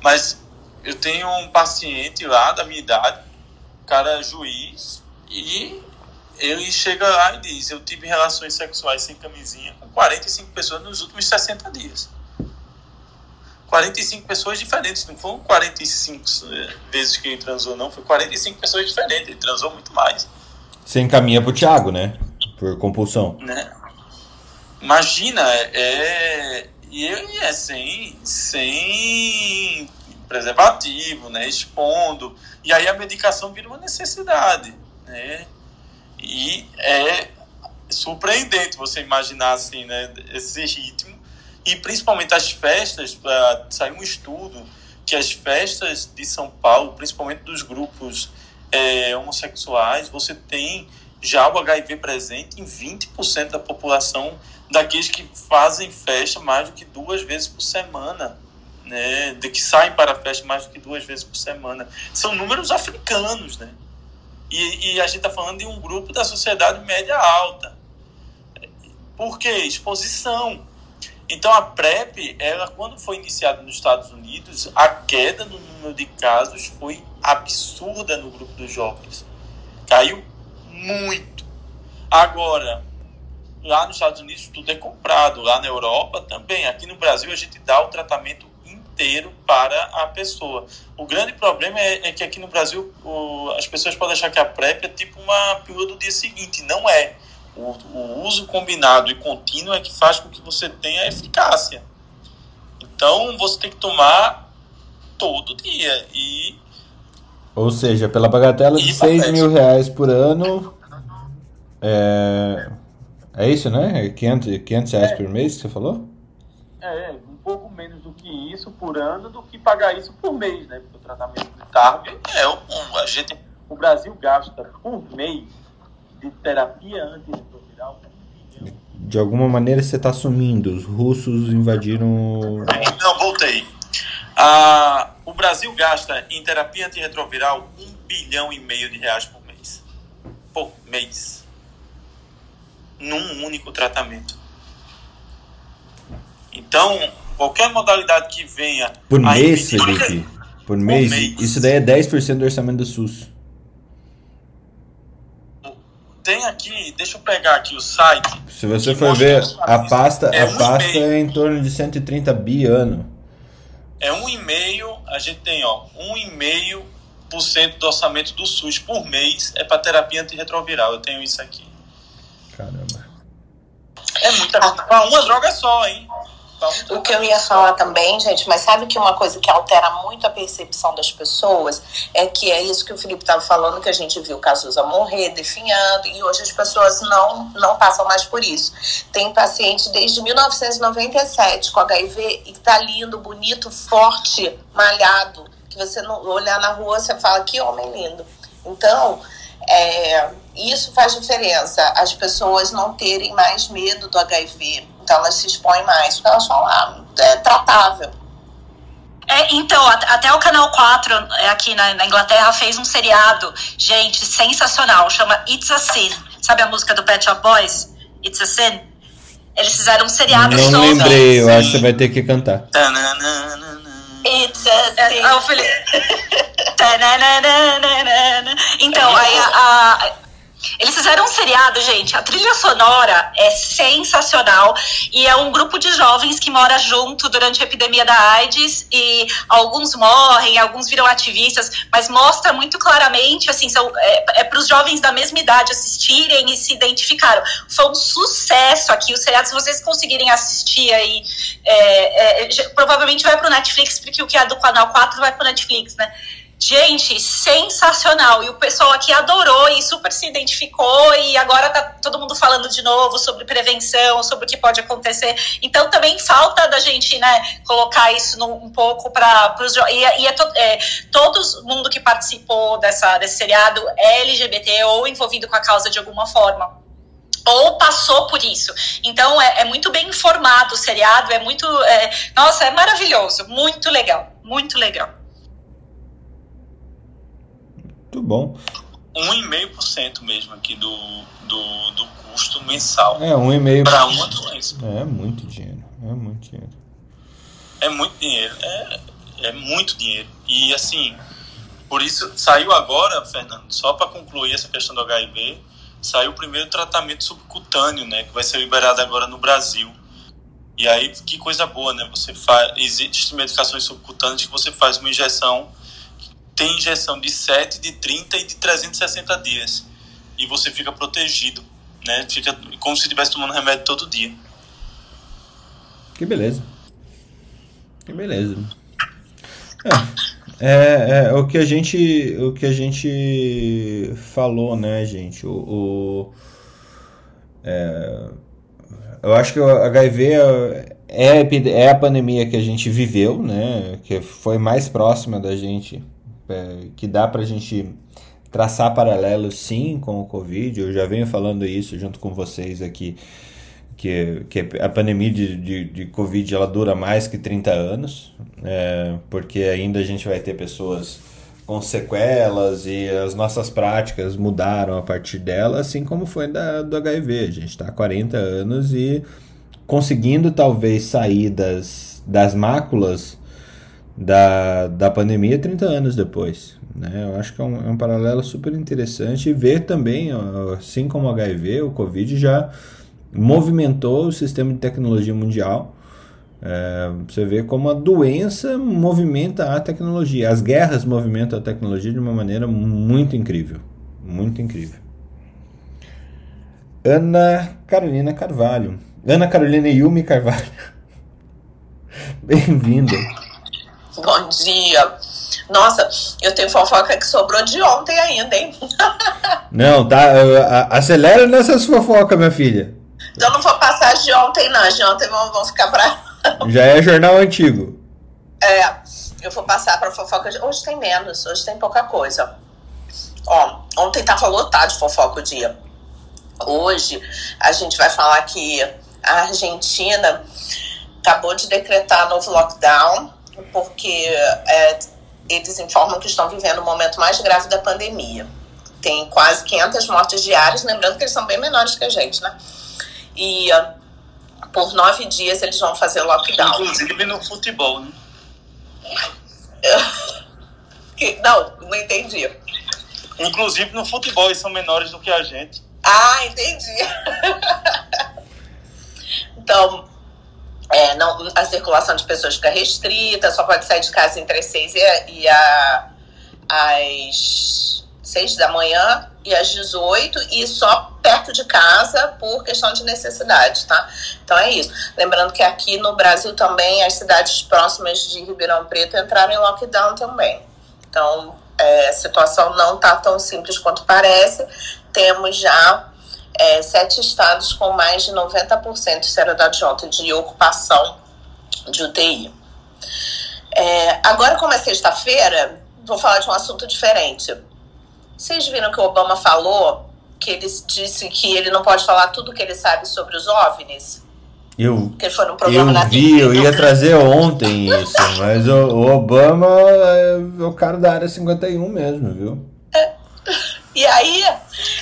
Mas eu tenho um paciente lá da minha idade, cara juiz, e ele chega lá e diz: Eu tive relações sexuais sem camisinha com 45 pessoas nos últimos 60 dias. 45 pessoas diferentes, não foram 45 eh, vezes que ele transou, não, foi 45 pessoas diferentes, ele transou muito mais. Você encaminha pro Thiago, né? Por compulsão. Né? imagina, é, e é sem, sem preservativo, né, expondo, e aí a medicação vira uma necessidade, né, e é surpreendente você imaginar assim, né, esse ritmo, e principalmente as festas, sair um estudo que as festas de São Paulo, principalmente dos grupos é, homossexuais, você tem já o HIV presente em 20% da população daqueles que fazem festa mais do que duas vezes por semana, né? De que saem para a festa mais do que duas vezes por semana. São números africanos, né? E, e a gente está falando de um grupo da sociedade média alta. Por quê? Exposição. Então a PrEP, ela quando foi iniciada nos Estados Unidos, a queda no número de casos foi absurda no grupo dos jovens. Caiu muito. Agora, lá nos Estados Unidos tudo é comprado, lá na Europa também. Aqui no Brasil a gente dá o tratamento inteiro para a pessoa. O grande problema é, é que aqui no Brasil o, as pessoas podem achar que a PrEP é tipo uma pílula do dia seguinte. Não é. O, o uso combinado e contínuo é que faz com que você tenha eficácia. Então você tem que tomar todo dia. E, Ou seja, pela bagatela de 6 mil reais por ano. É, é isso, né? 500, 500 reais é. por mês que você falou? É, um pouco menos do que isso por ano do que pagar isso por mês, né? Porque o tratamento de TARP é o, a gente, o Brasil gasta por mês de terapia antirretroviral de alguma maneira você está assumindo, os russos invadiram. Não, voltei. Ah, o Brasil gasta em terapia antirretroviral um bilhão e meio de reais por mês. Por mês num único tratamento. Então, qualquer modalidade que venha. Por mês, Felipe? Por mês? Mês. Isso daí é 10% do orçamento do SUS. Tem aqui, deixa eu pegar aqui o site. Se você for ver, a pasta, é, a pasta é em torno de 130 bi ano. É um e-mail, a gente tem, ó, um e-mail por cento do orçamento do SUS por mês é para terapia antirretroviral. Eu tenho isso aqui. Caramba. É muita coisa. Pra uma droga só, hein? O que eu ia falar também, gente, mas sabe que uma coisa que altera muito a percepção das pessoas é que é isso que o Felipe estava falando, que a gente viu Cazuza morrer, definhando, e hoje as pessoas não, não passam mais por isso. Tem paciente desde 1997 com HIV e tá lindo, bonito, forte, malhado, que você não olhar na rua, você fala, que homem lindo. Então, é, isso faz diferença, as pessoas não terem mais medo do HIV. Então elas se expõem mais, porque elas falam, ah, é tratável. É, então, até o Canal 4 é, aqui na, na, Inglaterra fez um seriado, gente, sensacional, chama It's a Sin. Sabe a música do Pet Shop Boys? It's a Sin? Eles fizeram um seriado Não lembrei, eu acho que você vai ter que cantar. It's a é, Sin. então, aí a, a eles fizeram um seriado, gente. A trilha sonora é sensacional e é um grupo de jovens que mora junto durante a epidemia da AIDS e alguns morrem, alguns viram ativistas, mas mostra muito claramente, assim, são, é, é para os jovens da mesma idade assistirem e se identificaram. Foi um sucesso aqui o seriado. Se vocês conseguirem assistir aí, é, é, provavelmente vai para o Netflix, porque o que é do canal 4 vai para o Netflix, né? Gente, sensacional. E o pessoal aqui adorou e super se identificou. E agora tá todo mundo falando de novo sobre prevenção, sobre o que pode acontecer. Então também falta da gente, né, colocar isso no, um pouco para os. E, e é, to, é, todo mundo que participou dessa, desse seriado é LGBT ou envolvido com a causa de alguma forma ou passou por isso. Então é, é, muito bem informado o seriado, é muito. É, nossa, é maravilhoso, muito legal, muito legal. Muito bom. 1,5% mesmo aqui do, do, do custo mensal. É, 1,5% para uma doença. É muito dinheiro. É muito dinheiro. É muito dinheiro. É, é muito dinheiro. E assim, por isso saiu agora, Fernando, só para concluir essa questão do HIV, saiu o primeiro tratamento subcutâneo, né, que vai ser liberado agora no Brasil. E aí, que coisa boa, né? Você faz, existem medicações subcutâneas que você faz uma injeção tem injeção de 7, de 30 e de 360 dias. E você fica protegido, né? Fica como se estivesse tomando remédio todo dia. Que beleza. Que beleza. É, é, é, o que a gente o que a gente falou, né, gente? O, o é, eu acho que o HIV é, é, é a pandemia que a gente viveu, né? Que foi mais próxima da gente, é, que dá pra gente traçar paralelos sim com o Covid. Eu já venho falando isso junto com vocês aqui, que, que a pandemia de, de, de Covid ela dura mais que 30 anos, é, porque ainda a gente vai ter pessoas com sequelas e as nossas práticas mudaram a partir dela, assim como foi da, do HIV. A gente está há 40 anos e conseguindo talvez sair das, das máculas da, da pandemia 30 anos depois. Né? Eu acho que é um, é um paralelo super interessante e ver também, assim como o HIV, o Covid já movimentou o sistema de tecnologia mundial. É, você vê como a doença movimenta a tecnologia. As guerras movimentam a tecnologia de uma maneira muito incrível. Muito incrível. Ana Carolina Carvalho. Ana Carolina Yumi Carvalho. Bem-vinda. Bom dia. Nossa, eu tenho fofoca que sobrou de ontem ainda, hein? Não, tá. Acelera nessas fofocas, minha filha. Então não vou passar de ontem, não. De ontem vão, ficar pra. Já é jornal antigo. É, eu vou passar pra fofoca. De... Hoje tem menos, hoje tem pouca coisa. Ó, ontem tava lotado de fofoca o dia. Hoje a gente vai falar que a Argentina acabou de decretar novo lockdown porque é, eles informam que estão vivendo o momento mais grave da pandemia. Tem quase 500 mortes diárias, lembrando que eles são bem menores que a gente, né? E uh, por nove dias eles vão fazer lockdown. Inclusive no futebol, né? que, não, não entendi. Inclusive no futebol, eles são menores do que a gente. Ah, entendi. então, é, não, a circulação de pessoas fica restrita, só pode sair de casa entre as 6 e, e a, as 6 da manhã e às 18 e só perto de casa por questão de necessidade, tá? Então é isso. Lembrando que aqui no Brasil também as cidades próximas de Ribeirão Preto entraram em lockdown também. Então é, a situação não tá tão simples quanto parece. Temos já é, sete estados com mais de 90% de seriedade de ocupação de UTI. É, agora, como é sexta-feira, vou falar de um assunto diferente. Vocês viram que o Obama falou que ele disse que ele não pode falar tudo o que ele sabe sobre os OVNIs? Eu, que foi num programa eu vi, eu ia trazer ontem isso, mas o, o Obama é o cara da área 51 mesmo, viu? É. E aí,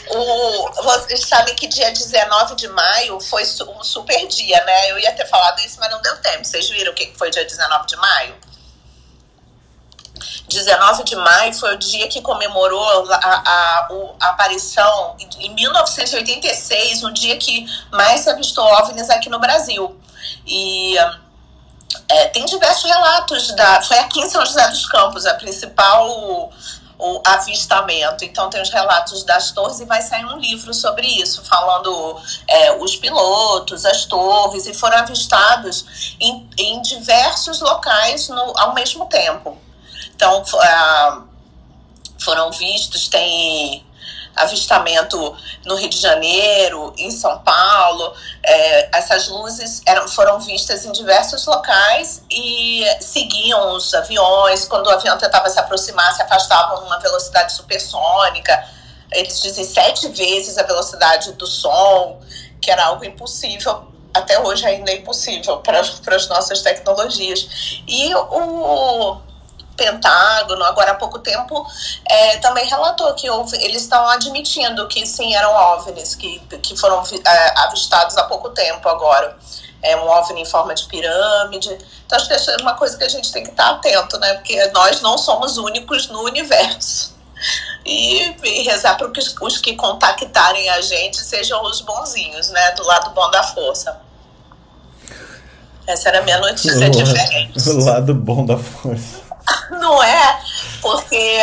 o, vocês sabem que dia 19 de maio foi um super dia, né? Eu ia ter falado isso, mas não deu tempo. Vocês viram o que foi dia 19 de maio? 19 de maio foi o dia que comemorou a, a, a, aparição, em 1986, o dia que mais se avistou OVNIs aqui no Brasil. E é, tem diversos relatos, da, foi aqui em São José dos Campos, a principal o avistamento. Então tem os relatos das torres e vai sair um livro sobre isso, falando é, os pilotos, as torres, e foram avistados em, em diversos locais no, ao mesmo tempo. Então uh, foram vistos, tem avistamento no Rio de Janeiro, em São Paulo. É, essas luzes eram, foram vistas em diversos locais e seguiam os aviões. Quando o avião tentava se aproximar, se afastavam numa velocidade supersônica. Eles dizem sete vezes a velocidade do som, que era algo impossível até hoje ainda é impossível para, para as nossas tecnologias. E o, Pentágono, agora há pouco tempo, é, também relatou que houve, eles estão admitindo que sim, eram OVNIs, que, que foram é, avistados há pouco tempo agora. É um OVNI em forma de pirâmide. Então, acho que é uma coisa que a gente tem que estar atento, né? Porque nós não somos únicos no universo. E, e rezar para que os que contactarem a gente sejam os bonzinhos, né? Do lado bom da força. Essa era a minha notícia o diferente. O lado bom da força. Não é porque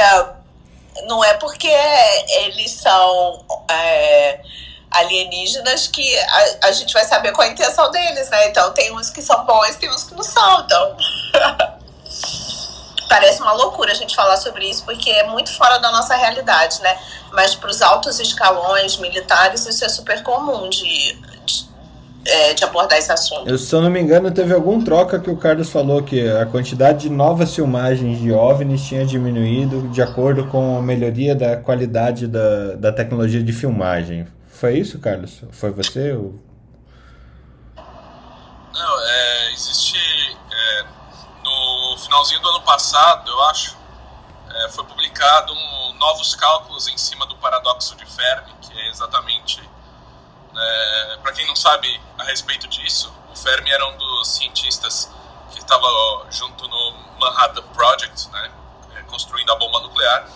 não é porque eles são é, alienígenas que a, a gente vai saber qual é a intenção deles, né? Então tem uns que são bons, tem uns que não são. Então. Parece uma loucura a gente falar sobre isso, porque é muito fora da nossa realidade, né? Mas para os altos escalões militares, isso é super comum de, é, de, abordar esse assunto. Eu, se eu não me engano, teve algum troca que o Carlos falou que a quantidade de novas filmagens de OVNIs tinha diminuído de acordo com a melhoria da qualidade da, da tecnologia de filmagem. Foi isso, Carlos? Foi você? Ou... Não, é, existe. É, no finalzinho do ano passado, eu acho, é, foi publicado um, novos cálculos em cima do paradoxo de Fermi, que é exatamente. É, Para quem não sabe a respeito disso, o Fermi era um dos cientistas que estava junto no Manhattan Project, né, é, construindo a bomba nuclear.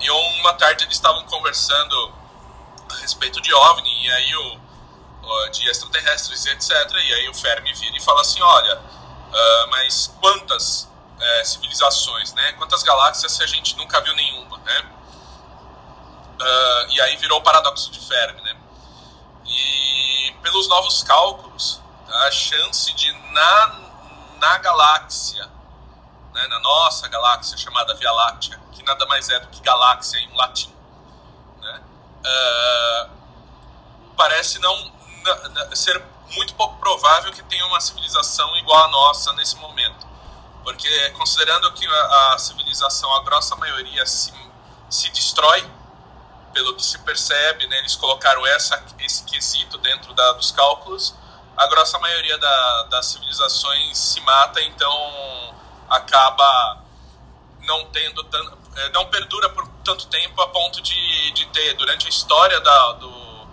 E uma tarde eles estavam conversando a respeito de OVNI, e aí o, de extraterrestres etc. E aí o Fermi vira e fala assim, olha, uh, mas quantas é, civilizações, né? Quantas galáxias se a gente nunca viu nenhuma, né? Uh, e aí virou o paradoxo de Fermi, né? E pelos novos cálculos, a chance de na, na galáxia, né, na nossa galáxia chamada Via Láctea, que nada mais é do que galáxia em latim, uh, parece não, não, ser muito pouco provável que tenha uma civilização igual à nossa nesse momento. Porque considerando que a, a civilização, a grossa maioria, se, se destrói, pelo que se percebe, né, eles colocaram essa, esse quesito dentro da, dos cálculos, a grossa maioria da, das civilizações se mata, então acaba não tendo tanto, é, não perdura por tanto tempo a ponto de, de ter, durante a história da, do,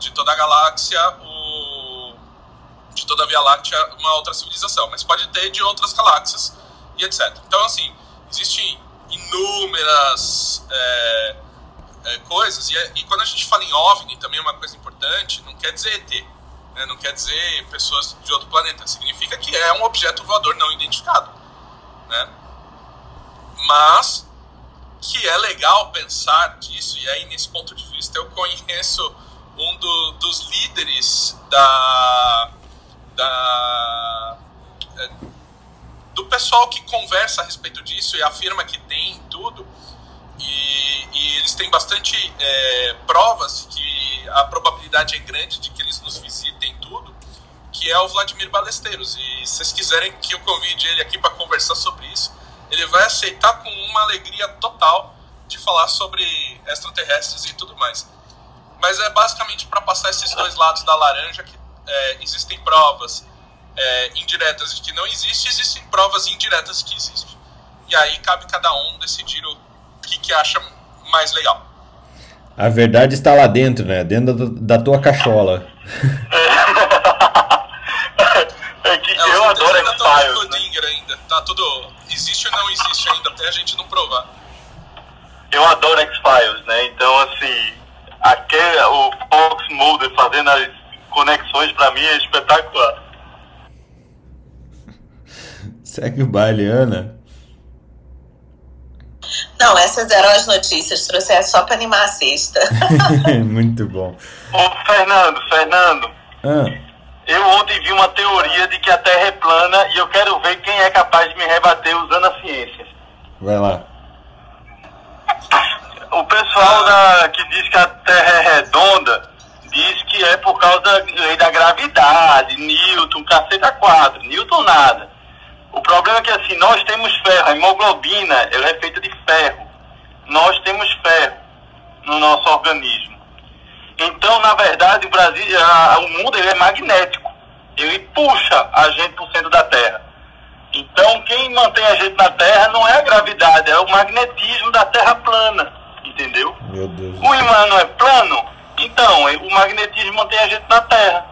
de toda a galáxia, o, de toda a Via Láctea, uma outra civilização. Mas pode ter de outras galáxias e etc. Então, assim, existem inúmeras é, é, coisas. E, e, quando a gente fala em OVNI, também é uma coisa importante, não quer dizer ET. Né, não quer dizer pessoas de outro planeta. Significa que é um objeto voador não identificado. Né? Mas que é legal pensar disso, e aí nesse ponto de vista eu conheço um do, dos líderes da, da é, do pessoal que conversa a respeito disso e afirma que tem tudo e, e eles têm bastante é, provas que a probabilidade é grande de que eles nos visitem tudo que é o Vladimir Balesteiros e se vocês quiserem que eu convide ele aqui para conversar sobre isso ele vai aceitar com uma alegria total de falar sobre extraterrestres e tudo mais. Mas é basicamente para passar esses dois lados da laranja que é, existem provas é, indiretas de que não existe, existem provas indiretas que existem. E aí cabe cada um decidir o que, que acha mais legal. A verdade está lá dentro, né? Dentro da tua cachola. é que é, eu adoro X-Files. Né? ainda. Tá tudo existe ou não existe ainda, até a gente não provar. Eu adoro X-Files, né? Então, assim, aquele, o Fox Mulder fazendo as conexões pra mim é espetacular. Segue o baile, Ana. Não, essas eram as notícias, trouxe só pra animar a sexta. Muito bom. Ô, Fernando, Fernando. Ah. Eu ontem vi uma teoria de que a Terra é plana e eu quero ver quem é capaz de me rebater usando a ciência. Vai lá. O pessoal da, que diz que a Terra é redonda diz que é por causa da lei da gravidade, Newton, caceta quatro, Newton nada. O problema é que assim, nós temos ferro, a hemoglobina ela é feita de ferro. Nós temos ferro no nosso organismo. Então, na verdade, o Brasil, a, o mundo ele é magnético. Ele puxa a gente para o centro da Terra. Então, quem mantém a gente na Terra não é a gravidade, é o magnetismo da Terra plana. Entendeu? Meu Deus o imã não é plano, então o magnetismo mantém a gente na Terra.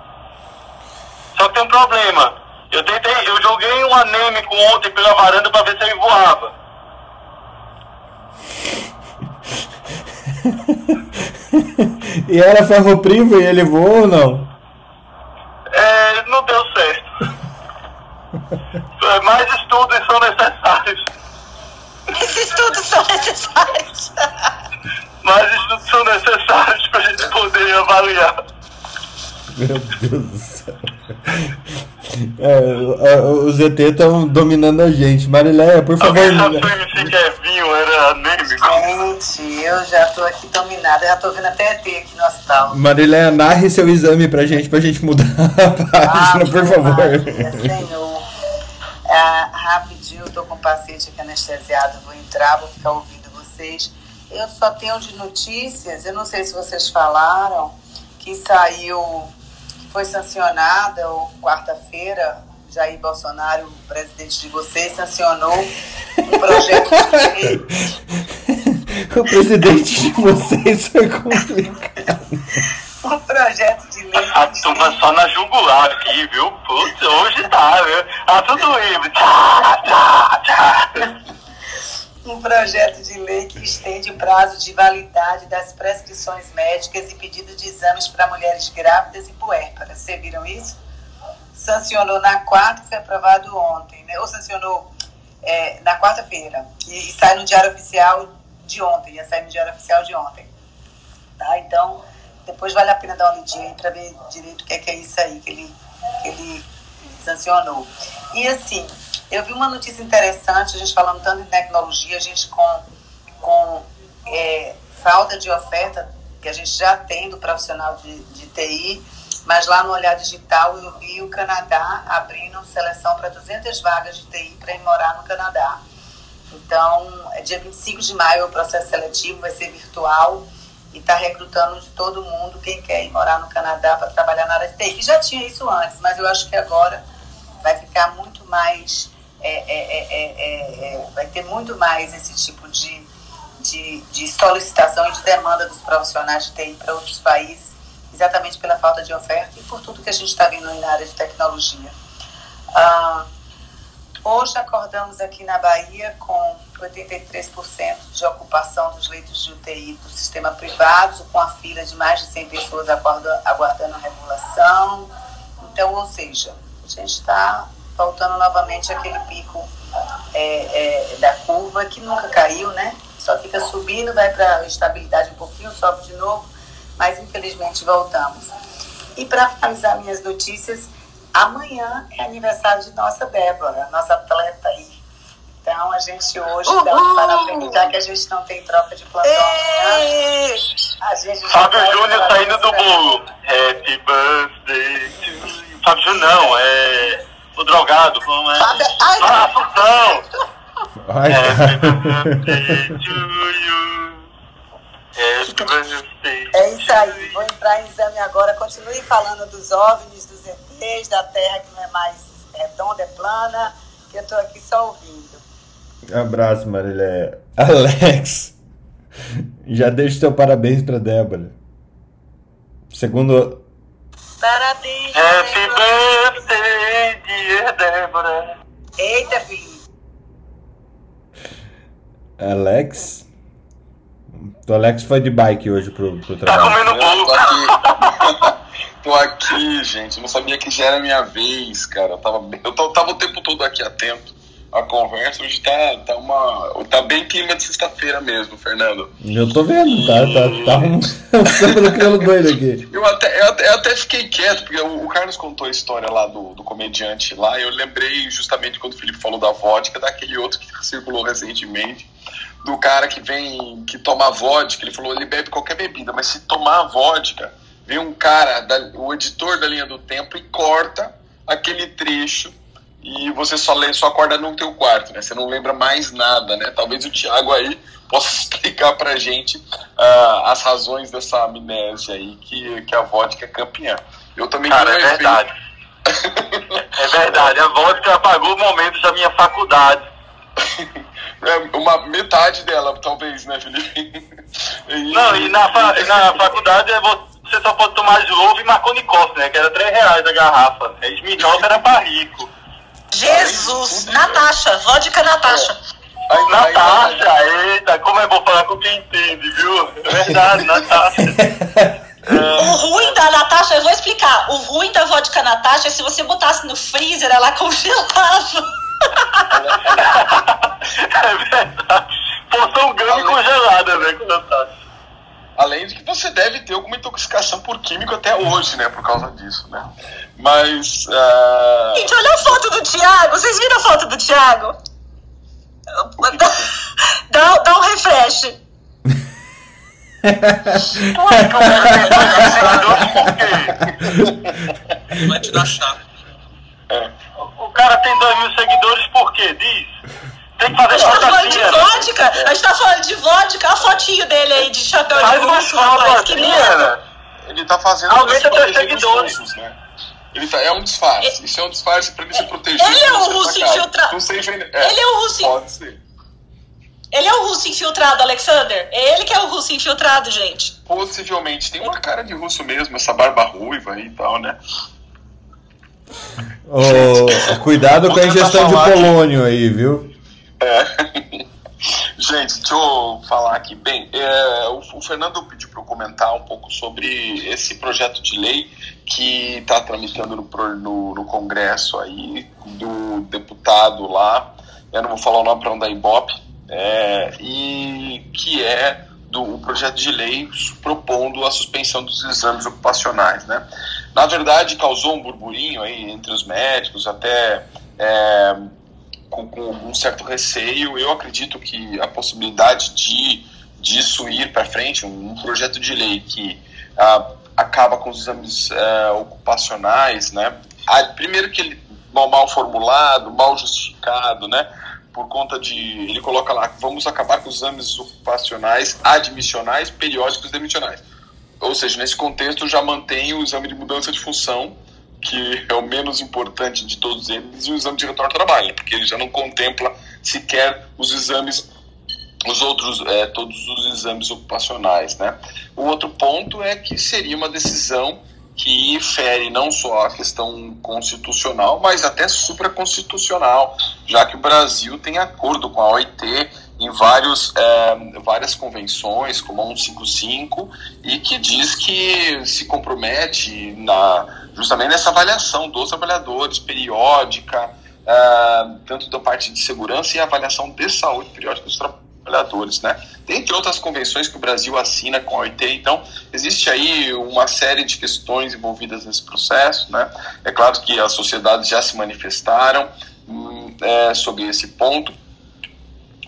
Só que tem um problema. Eu tentei, eu joguei um anêmico ontem pela varanda para ver se ele voava. e era ferroprivo e ele voou ou não? É, não deu certo. Mais estudos são necessários. Mais estudos são necessários. Mais estudos são necessários para a gente poder avaliar. Meu Deus do céu. É, os ET estão dominando a gente. Marileia, por favor. Alguém já foi MC Kevinho, era anêmico. Gente, eu já tô aqui dominada. Já tô vendo até ET aqui no hospital. Marileia, narre seu exame pra gente, pra gente mudar a página, ah, por favor. Maria, senhor. Ah, rapidinho, eu tô com o paciente aqui anestesiado. Vou entrar, vou ficar ouvindo vocês. Eu só tenho de notícias, eu não sei se vocês falaram, que saiu foi sancionada, ou quarta-feira, Jair Bolsonaro, o presidente de vocês, sancionou um projeto de lei. o presidente de vocês foi complicado. um projeto de lei. A turma só na jugular aqui, viu? Putz, hoje tá, viu? Ah, tudo livre. Tchá, tchá, tchá um projeto de lei que estende o prazo de validade das prescrições médicas e pedido de exames para mulheres grávidas e puérperas. Vocês viram isso? Sancionou na quarta, foi aprovado ontem, né? ou sancionou é, na quarta-feira, e, e, sai no Diário Oficial de ontem, ia sair no Diário Oficial de ontem. Tá? Então, depois vale a pena dar uma olhadinha aí para ver direito o que é, que é isso aí que ele, que ele sancionou. E assim, eu vi uma notícia interessante, a gente falando tanto em tecnologia, a gente com, com é, falta de oferta que a gente já tem do profissional de, de TI, mas lá no Olhar Digital eu vi o Canadá abrindo seleção para 200 vagas de TI para ir morar no Canadá. Então, é dia 25 de maio o processo seletivo, vai ser virtual e está recrutando de todo mundo quem quer ir morar no Canadá para trabalhar na área de TI. Já tinha isso antes, mas eu acho que agora vai ficar muito mais é é, é, é, vai ter muito mais esse tipo de, de, de, solicitação e de demanda dos profissionais de TI para outros países, exatamente pela falta de oferta e por tudo que a gente está vendo na área de tecnologia. Ah, hoje acordamos aqui na Bahia com 83% de ocupação dos leitos de UTI do sistema privado, com a fila de mais de 100 pessoas aguardando a regulação. Então, ou seja, a gente está faltando novamente aquele pico é, é, da curva que nunca caiu, né? Só fica subindo, vai para estabilidade um pouquinho, sobe de novo, mas infelizmente voltamos. E para finalizar minhas notícias, amanhã é aniversário de nossa Débora, nossa atleta aí. Então a gente hoje Uhul. dá um parabéns, já que a gente não tem troca de plantão amanhã. A gente Fábio Júnior saindo do bolo. Happy birthday to you. Fábio Júnior não, é o drogado, como é? Ai, ah, Sultão! Ai, é isso aí, vou entrar em exame agora. Continue falando dos OVNIs, dos ETs, da Terra que não é mais redonda, é plana, que eu tô aqui só ouvindo. Abraço, Marília. Alex, já deixo seu parabéns pra Débora. Segundo Parabéns. Happy birthday, dear Débora. Eita, filho. Alex? O Alex foi de bike hoje pro, pro tá trabalho. Tá comendo bolo. Tô aqui. tô aqui, gente. Eu não sabia que já era minha vez, cara. Eu tava, eu tava o tempo todo aqui atento a conversa. Hoje tá, tá, uma, tá bem clima de sexta-feira mesmo, Fernando. Eu tô vendo, e... tá, tá, tá um, um samba doido aqui. Eu até, eu até, eu até, fiquei quieto, porque o, o, Carlos contou a história lá do, do comediante lá, e eu lembrei justamente quando o Felipe falou da vodka, daquele outro que circulou recentemente, do cara que vem, que toma vodka, ele falou, ele bebe qualquer bebida, mas se tomar vodka, vem um cara, da, o editor da linha do tempo, e corta aquele trecho e você só, lê, só acorda no teu quarto, né? Você não lembra mais nada, né? Talvez o Thiago aí possa explicar pra gente uh, as razões dessa amnésia aí que, que a vodka é campeã. Eu também Cara, é verdade. é verdade, a vodka apagou momentos da minha faculdade. É uma metade dela, talvez, né, Felipe? E... Não, e na, fa na faculdade é você só pode tomar de ovo e Marconicos, né? Que era 3 reais a garrafa. É, Esminhosa era pra rico. Jesus! Natasha, vodka Natasha. Aí, Natasha, aí, eita, como é bom falar com quem entende, viu? É verdade, Natasha. É. O ruim da Natasha, eu vou explicar. O ruim da vodka Natasha é se você botasse no freezer, ela congelava. é verdade. Porção grande congelada, né, com Natasha. Além de que você deve ter alguma intoxicação por químico até hoje, né? Por causa disso, né? Mas. Uh... Gente, olha a foto do Thiago. Vocês viram a foto do Thiago? Dá, dá, dá um refresh. Vai te dar chave. É. O cara tem dois mil seguidores por quê? Diz. Tem que fazer A gente tá falando de vodka. A gente tá falando de vodka. A fotinho dele aí de chapéu de Faz uma russo, rapaz. Que né? Ele tá fazendo Aumenta se teus seguidores. russos, né? Ele tá, é um disfarce. Isso é um disfarce pra ele se proteger. Ele é de o russo infiltrado. Não sei vender. É, Ele é o russo. Pode ser. Ele é o russo infiltrado, Alexander. É ele que é o russo infiltrado, gente. Possivelmente. Tem uma cara de russo mesmo, essa barba ruiva aí e tal, né? Ô, cuidado com a ingestão de polônio aí, viu? É. Gente, deixa eu falar aqui. Bem, é, o, o Fernando pediu para eu comentar um pouco sobre esse projeto de lei que está tramitando no, no, no Congresso aí, do deputado lá, eu não vou falar o nome para não dar ibope, é, e que é do o projeto de lei propondo a suspensão dos exames ocupacionais, né? Na verdade, causou um burburinho aí entre os médicos, até é, com, com um certo receio. Eu acredito que a possibilidade de disso ir para frente, um, um projeto de lei que ah, acaba com os exames eh, ocupacionais, né? Ah, primeiro que ele mal, mal formulado, mal justificado, né? Por conta de ele coloca lá, vamos acabar com os exames ocupacionais admissionais, periódicos e demissionais. Ou seja, nesse contexto já mantém o exame de mudança de função, que é o menos importante de todos eles, e o exame de retorno ao trabalho, porque ele já não contempla sequer os exames, os outros, é, todos os exames ocupacionais, né? O outro ponto é que seria uma decisão que fere não só a questão constitucional, mas até supraconstitucional, já que o Brasil tem acordo com a OIT em vários, é, várias convenções, como a 155, e que diz que se compromete na, justamente nessa avaliação dos trabalhadores periódica, é, tanto da parte de segurança e avaliação de saúde periódica dos trabalhadores, né? Dentre outras convenções que o Brasil assina com a OIT, então existe aí uma série de questões envolvidas nesse processo, né? É claro que as sociedades já se manifestaram hum, é, sobre esse ponto,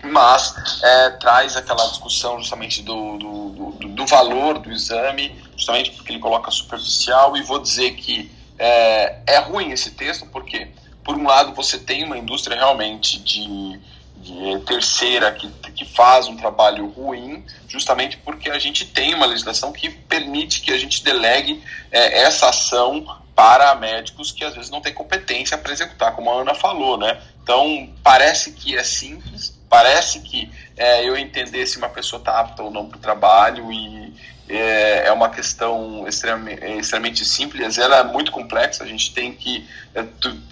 mas é, traz aquela discussão justamente do, do, do, do valor do exame, justamente porque ele coloca superficial, e vou dizer que é, é ruim esse texto, porque, por um lado, você tem uma indústria realmente de, de terceira que, que faz um trabalho ruim, justamente porque a gente tem uma legislação que permite que a gente delegue é, essa ação para médicos que às vezes não têm competência para executar, como a Ana falou, né? Então, parece que é simples, parece que é, eu entender se uma pessoa está apta ou não para o trabalho e é, é uma questão extremamente, extremamente simples, ela é muito complexa, a gente tem que, é,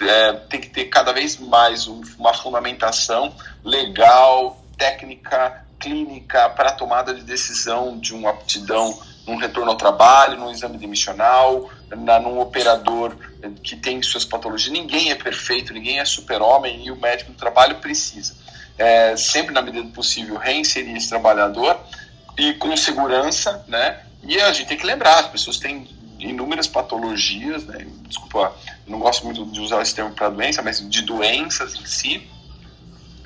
é, tem que ter cada vez mais um, uma fundamentação legal, técnica, clínica para tomada de decisão de uma aptidão num retorno ao trabalho, num exame demissional, na, num operador que tem suas patologias. Ninguém é perfeito, ninguém é super-homem e o médico do trabalho precisa, é, sempre na medida do possível, reinserir esse trabalhador e com segurança, né? E a gente tem que lembrar, as pessoas têm inúmeras patologias, né? Desculpa, não gosto muito de usar esse termo para doença, mas de doenças em si,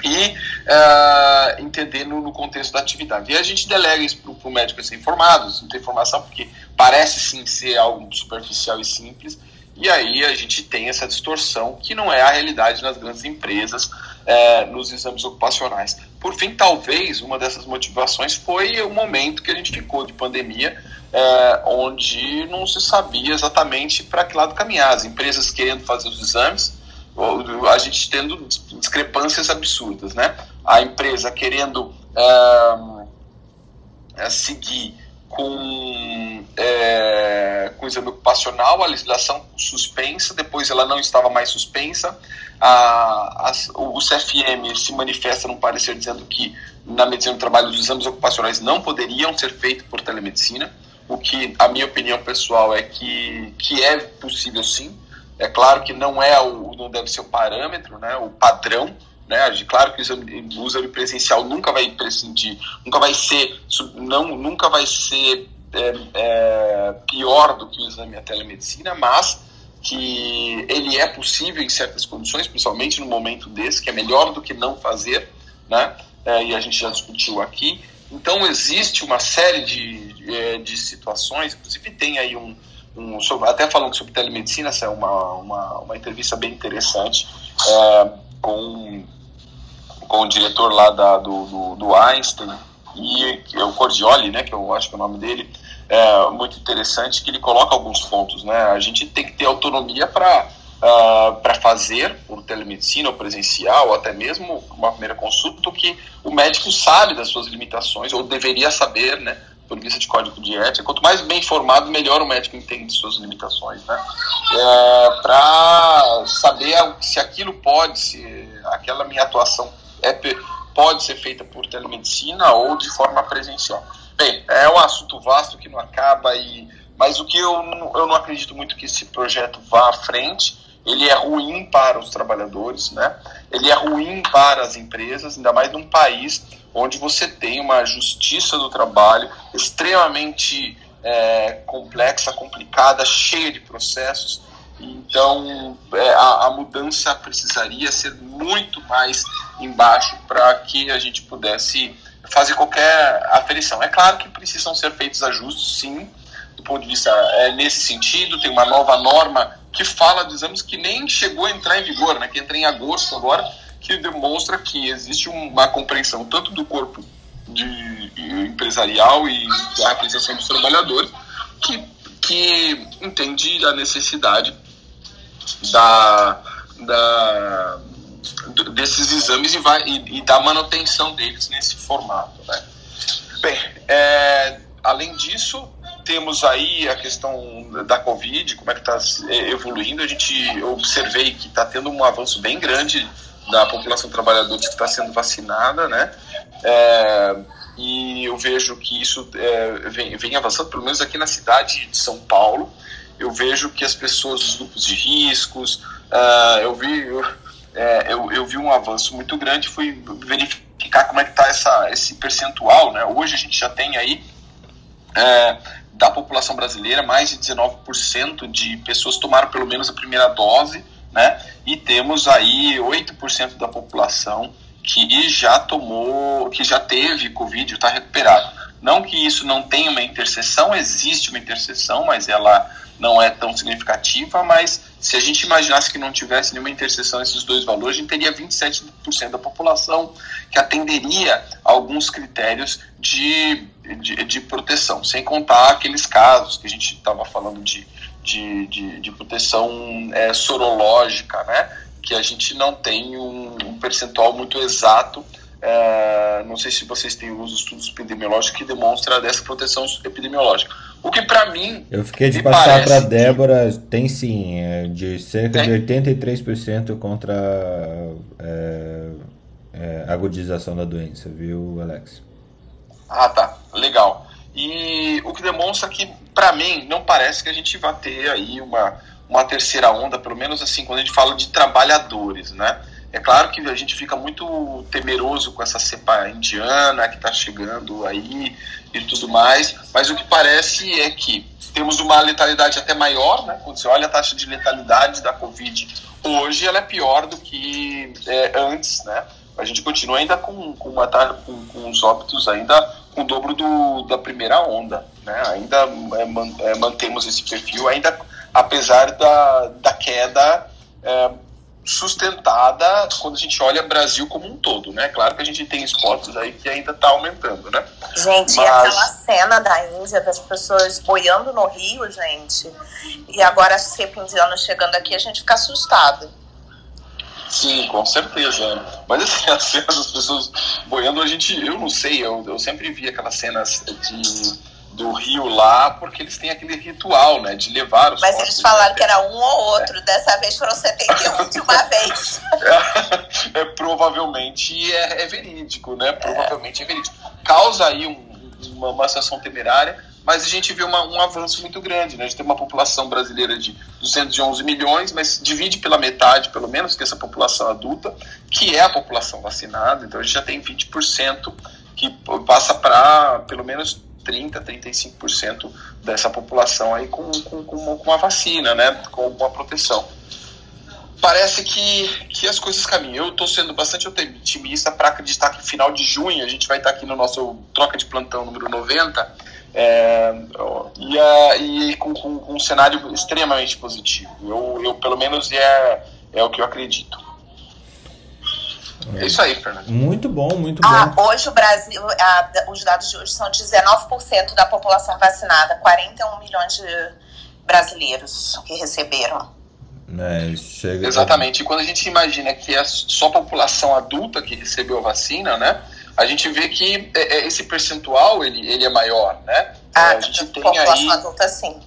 e uh, entender no, no, contexto da atividade. E a gente delega isso para o médico ser informado, não tem informação, porque parece sim ser algo superficial e simples, e aí a gente tem essa distorção que não é a realidade nas grandes empresas, eh, nos exames ocupacionais. Por fim, talvez uma dessas motivações foi o momento que a gente ficou de pandemia, eh, onde não se sabia exatamente para que lado caminhar. As empresas querendo fazer os exames, a gente tendo discrepâncias absurdas, né? A empresa querendo uh, seguir com, é, com o exame ocupacional, a legislação suspensa, depois ela não estava mais suspensa, a, a, o CFM se manifesta num parecer dizendo que na medicina do trabalho os exames ocupacionais não poderiam ser feitos por telemedicina, o que a minha opinião pessoal é que, que é possível sim, é claro que não é o não deve ser o parâmetro, né, o padrão né? Claro que o exame, o exame presencial nunca vai prescindir, nunca vai ser, não, nunca vai ser é, é, pior do que o exame à telemedicina, mas que ele é possível em certas condições, principalmente no momento desse, que é melhor do que não fazer, né? É, e a gente já discutiu aqui. Então existe uma série de, é, de situações, inclusive tem aí um, um até falando sobre telemedicina, essa é uma, uma, uma entrevista bem interessante é, com, com o diretor lá da, do, do, do Einstein e o Cordioli, né, que eu acho que é o nome dele, é muito interessante que ele coloca alguns pontos, né? A gente tem que ter autonomia para uh, ah, para fazer por telemedicina ou presencial, ou até mesmo uma primeira consulta, que o médico sabe das suas limitações ou deveria saber, né? Por vista de código de ética, quanto mais bem informado, melhor o médico entende suas limitações, né? É, para saber se aquilo pode, se aquela minha atuação é pode ser feita por telemedicina ou de forma presencial. Bem, é um assunto vasto que não acaba, e, mas o que eu, eu não acredito muito que esse projeto vá à frente. Ele é ruim para os trabalhadores, né? ele é ruim para as empresas, ainda mais num país onde você tem uma justiça do trabalho extremamente é, complexa, complicada, cheia de processos. Então, é, a, a, mudança precisaria ser muito mais embaixo para que a gente pudesse fazer qualquer aferição. É claro que precisam ser feitos ajustes, sim, do ponto de vista é, nesse sentido. Tem uma nova norma que fala de exames que nem chegou a entrar em vigor, né, que entra em agosto agora, que demonstra que existe uma compreensão tanto do corpo de, empresarial e da representação dos trabalhadores que, que entende a necessidade da, da desses exames e, vai, e, e da manutenção deles nesse formato. Né? Bem, é, além disso, temos aí a questão da Covid, como é que está evoluindo. A gente observei que está tendo um avanço bem grande da população trabalhadora que está sendo vacinada, né? É, e eu vejo que isso é, vem, vem, avançando, pelo menos aqui na cidade de São Paulo. Eu vejo que as pessoas, os grupos de riscos, uh, eu vi. Eu, é, eu, eu vi um avanço muito grande, fui verificar como é que está esse percentual, né? Hoje a gente já tem aí é, da população brasileira, mais de 19% de pessoas tomaram pelo menos a primeira dose, né? E temos aí 8% da população que já tomou, que já teve Covid, está recuperado. Não que isso não tenha uma interseção, existe uma interseção, mas ela não é tão significativa, mas se a gente imaginasse que não tivesse nenhuma interseção esses dois valores, a gente teria 27% da população que atenderia a alguns critérios de, de, de proteção, sem contar aqueles casos que a gente estava falando de, de, de, de proteção é, sorológica, né? que a gente não tem um, um percentual muito exato é, não sei se vocês têm os estudos epidemiológicos que demonstram dessa proteção epidemiológica. O que para mim. Eu fiquei de passar para Débora, que... tem sim, é, de cerca tem? de 83% contra é, é, agudização da doença, viu, Alex? Ah, tá. Legal. E o que demonstra que, para mim, não parece que a gente vai ter aí uma, uma terceira onda, pelo menos assim, quando a gente fala de trabalhadores, né? É claro que a gente fica muito temeroso com essa cepa indiana que está chegando aí e tudo mais, mas o que parece é que temos uma letalidade até maior, né? Quando você olha a taxa de letalidade da Covid, hoje ela é pior do que é, antes, né? A gente continua ainda com, com, uma, com, com os óbitos ainda com o dobro do, da primeira onda, né? Ainda é, man, é, mantemos esse perfil, ainda apesar da, da queda é, sustentada quando a gente olha Brasil como um todo, né? Claro que a gente tem esportes aí que ainda está aumentando, né? Gente, Mas... e aquela cena da Índia das pessoas boiando no rio, gente, e agora a cepa indiana chegando aqui, a gente fica assustado. Sim, com certeza. Mas assim, as cenas das pessoas boiando, a gente, eu não sei, eu, eu sempre vi aquelas cenas de do rio lá, porque eles têm aquele ritual, né, de levar os Mas eles falaram que era um ou outro, é. dessa vez foram 71 de uma vez. É, é provavelmente é, é, verídico, né, provavelmente é, verídico. Causa aí um, uma, uma situação temerária, mas a gente vê uma, um avanço muito grande. Né? A gente tem uma população brasileira de 211 milhões, mas divide pela metade, pelo menos, que essa população adulta, que é a população vacinada. Então a gente já tem 20% que passa para pelo menos 30, 35% dessa população aí com, com, com, uma vacina, né? com uma proteção parece que, que as coisas caminham. Eu estou sendo bastante otimista para acreditar que final de junho a gente vai estar aqui no nosso troca de plantão número 90 é, e, a, e com, com, com, um cenário extremamente positivo. Eu, eu pelo menos, é, é o que eu acredito. É isso aí, Fernando. Muito bom, muito ah, bom. Hoje o Brasil, a, os dados de hoje são 19% da população vacinada, 41 milhões de brasileiros que receberam. É, chega... Exatamente. E quando a gente imagina que é só a população adulta que recebeu a vacina, né? A gente vê que é, é, esse percentual ele, ele é maior, né? Ah, a gente tem população aí, adulta sim.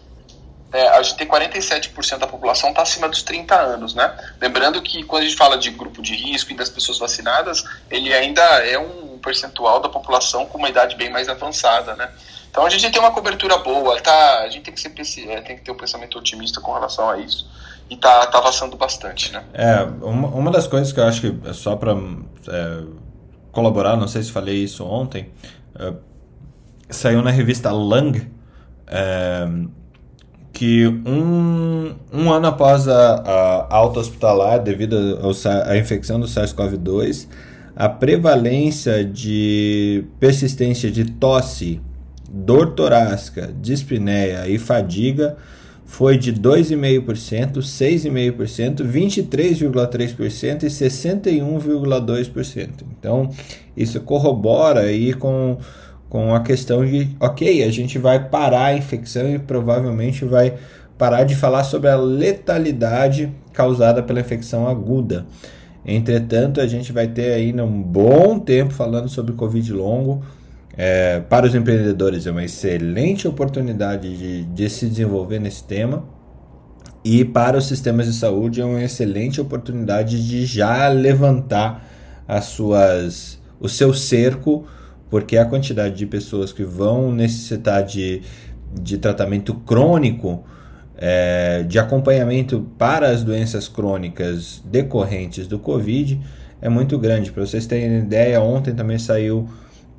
É, a gente tem 47% da população está acima dos 30 anos, né? Lembrando que quando a gente fala de grupo de risco e das pessoas vacinadas, ele ainda é um percentual da população com uma idade bem mais avançada, né? Então a gente tem uma cobertura boa, tá? A gente tem que, ser, tem que ter um pensamento otimista com relação a isso e tá, tá avançando bastante, né? É, uma, uma das coisas que eu acho que é só para é, colaborar, não sei se falei isso ontem, é, saiu na revista Lung é, que um, um ano após a, a alta hospitalar devido à infecção do SARS-CoV-2, a prevalência de persistência de tosse, dor torácica, dispneia e fadiga foi de 2,5%, 6,5%, 23,3% e 61,2%. Então, isso corrobora aí com, com a questão de, ok, a gente vai parar a infecção e provavelmente vai parar de falar sobre a letalidade causada pela infecção aguda. Entretanto, a gente vai ter aí um bom tempo falando sobre Covid longo, é, para os empreendedores é uma excelente oportunidade de, de se desenvolver nesse tema. E para os sistemas de saúde é uma excelente oportunidade de já levantar as suas, o seu cerco, porque a quantidade de pessoas que vão necessitar de, de tratamento crônico, é, de acompanhamento para as doenças crônicas decorrentes do Covid é muito grande. Para vocês terem ideia, ontem também saiu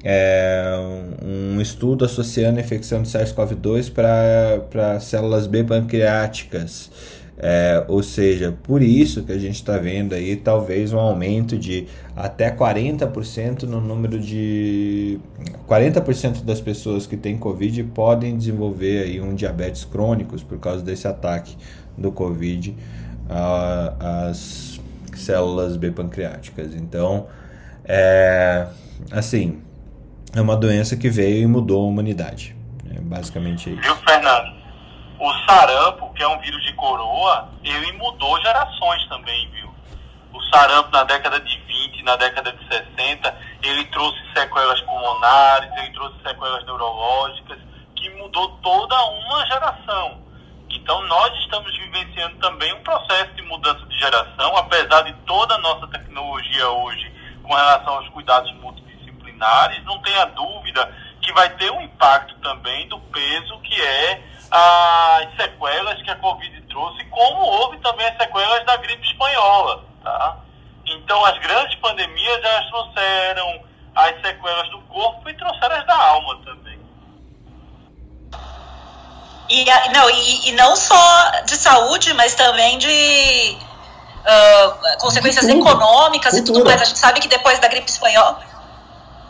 é, um estudo associando a infecção de SARS-CoV-2 para células B pancreáticas. É, ou seja, por isso que a gente está vendo aí talvez um aumento de até 40% no número de 40% das pessoas que têm Covid podem desenvolver aí um diabetes crônicos por causa desse ataque do Covid às células B pancreáticas. Então, é, assim, é uma doença que veio e mudou a humanidade. É basicamente isso. Viu, Fernando? O sarampo, que é um vírus de coroa, ele mudou gerações também, viu? O sarampo na década de 20, na década de 60, ele trouxe sequelas pulmonares, ele trouxe sequelas neurológicas, que mudou toda uma geração. Então nós estamos vivenciando também um processo de mudança de geração, apesar de toda a nossa tecnologia hoje com relação aos cuidados múltiplos disciplinares, não tenha dúvida que vai ter um impacto também do peso que é as sequelas que a Covid trouxe, como houve também as sequelas da gripe espanhola, tá? Então, as grandes pandemias, elas trouxeram as sequelas do corpo e trouxeram as da alma também. E não, e, e não só de saúde, mas também de uh, consequências econômicas Cultura. e tudo mais. A gente sabe que depois da gripe espanhola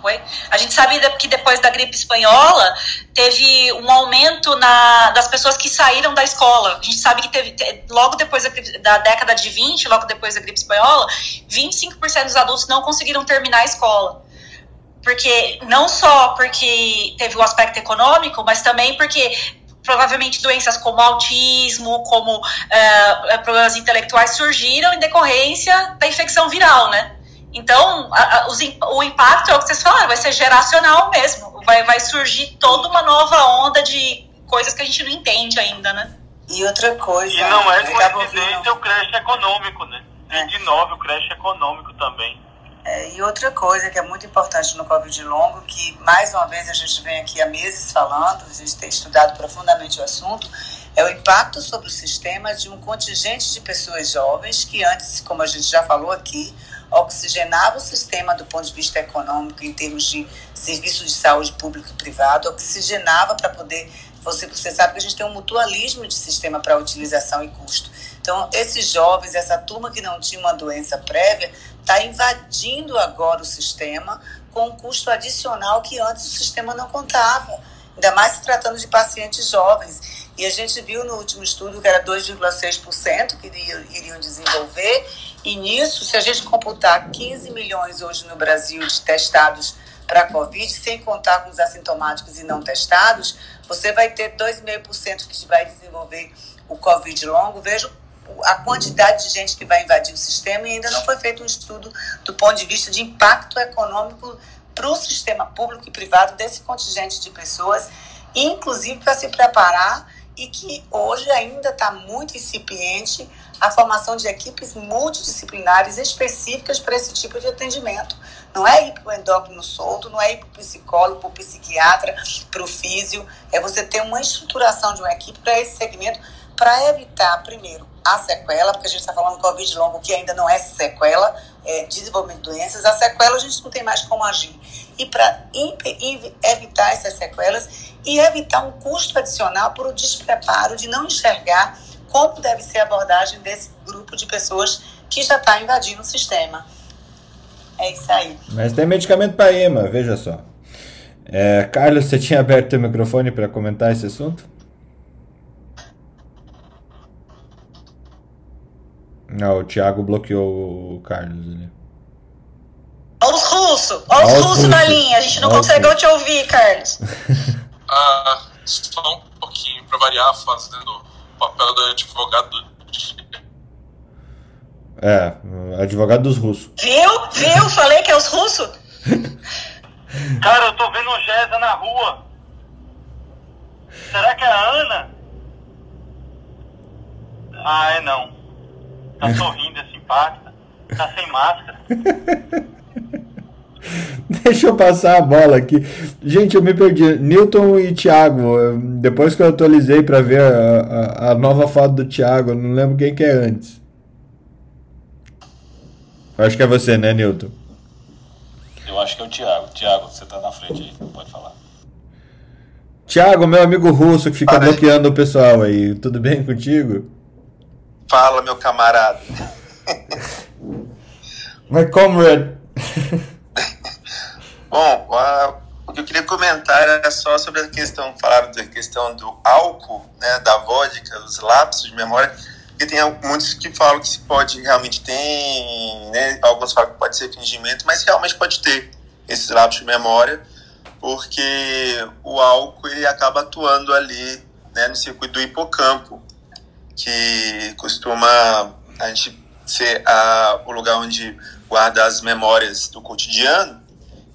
foi. A gente sabe que depois da gripe espanhola teve um aumento na, das pessoas que saíram da escola. A gente sabe que teve, logo depois da, da década de 20, logo depois da gripe espanhola, 25% dos adultos não conseguiram terminar a escola. Porque não só porque teve o aspecto econômico, mas também porque provavelmente doenças como autismo, como uh, problemas intelectuais surgiram em decorrência da infecção viral, né? Então, a, a, os, o impacto é o que vocês falaram, vai ser geracional mesmo. Vai, vai surgir toda uma nova onda de coisas que a gente não entende ainda, né? E outra coisa. E não é coincidência o creche econômico, né? 29, é. o creche econômico também. É, e outra coisa que é muito importante no Covid longo, que mais uma vez a gente vem aqui há meses falando, a gente tem estudado profundamente o assunto, é o impacto sobre o sistema de um contingente de pessoas jovens que antes, como a gente já falou aqui, oxigenava o sistema do ponto de vista econômico, em termos de serviço de saúde público e privado, oxigenava para poder. Você, você sabe que a gente tem um mutualismo de sistema para utilização e custo. Então, esses jovens, essa turma que não tinha uma doença prévia, está invadindo agora o sistema com um custo adicional que antes o sistema não contava, ainda mais se tratando de pacientes jovens. E a gente viu no último estudo que era 2,6% que iriam desenvolver, e nisso, se a gente computar 15 milhões hoje no Brasil de testados para a Covid, sem contar com os assintomáticos e não testados, você vai ter 2,5% que vai desenvolver o Covid longo. Veja a quantidade de gente que vai invadir o sistema e ainda não foi feito um estudo do ponto de vista de impacto econômico para o sistema público e privado desse contingente de pessoas, inclusive para se preparar e que hoje ainda está muito incipiente a formação de equipes multidisciplinares específicas para esse tipo de atendimento. Não é ir para o endócrino solto, não é ir para o psicólogo, para o psiquiatra, para o físio, é você ter uma estruturação de uma equipe para esse segmento, para evitar, primeiro, a sequela, porque a gente está falando de Covid longo, que ainda não é sequela, é desenvolvimento de doenças, a sequela a gente não tem mais como agir. E para evitar essas sequelas e evitar um custo adicional por o despreparo de não enxergar como deve ser a abordagem desse grupo de pessoas que já está invadindo o sistema. É isso aí. Mas tem medicamento para EMA, veja só. É, Carlos, você tinha aberto o microfone para comentar esse assunto? Não, o Thiago bloqueou o Carlos ali. Olha os russos! Olha os russos na linha! A gente não Olha consegue te ouvir, Carlos. ah, só um pouquinho, para variar, fazendo o papel do advogado É, advogado dos russos. Viu? Viu? Falei que é os russos? Cara, eu tô vendo o Gesa na rua. Será que é a Ana? Ah, é não. Tá sorrindo, é simpática. Tá sem máscara. Deixa eu passar a bola aqui. Gente, eu me perdi. Newton e Thiago. Depois que eu atualizei para ver a, a, a, nova foto do Thiago, eu não lembro quem que é antes. Eu acho que é você, né, Newton? Eu acho que é o Thiago. Thiago, você tá na frente aí, pode falar. Thiago, meu amigo russo que fica bloqueando o pessoal aí. Tudo bem contigo? Fala, meu camarada. My comrade. Bom, a, o que eu queria comentar era só sobre a questão, falaram da questão do álcool, né, da vodka, dos lapsos de memória, porque tem muitos que falam que se pode, realmente tem, né, alguns falam que pode ser fingimento, mas realmente pode ter esses lapsos de memória, porque o álcool ele acaba atuando ali né, no circuito do hipocampo, que costuma a gente ser a, o lugar onde guarda as memórias do cotidiano.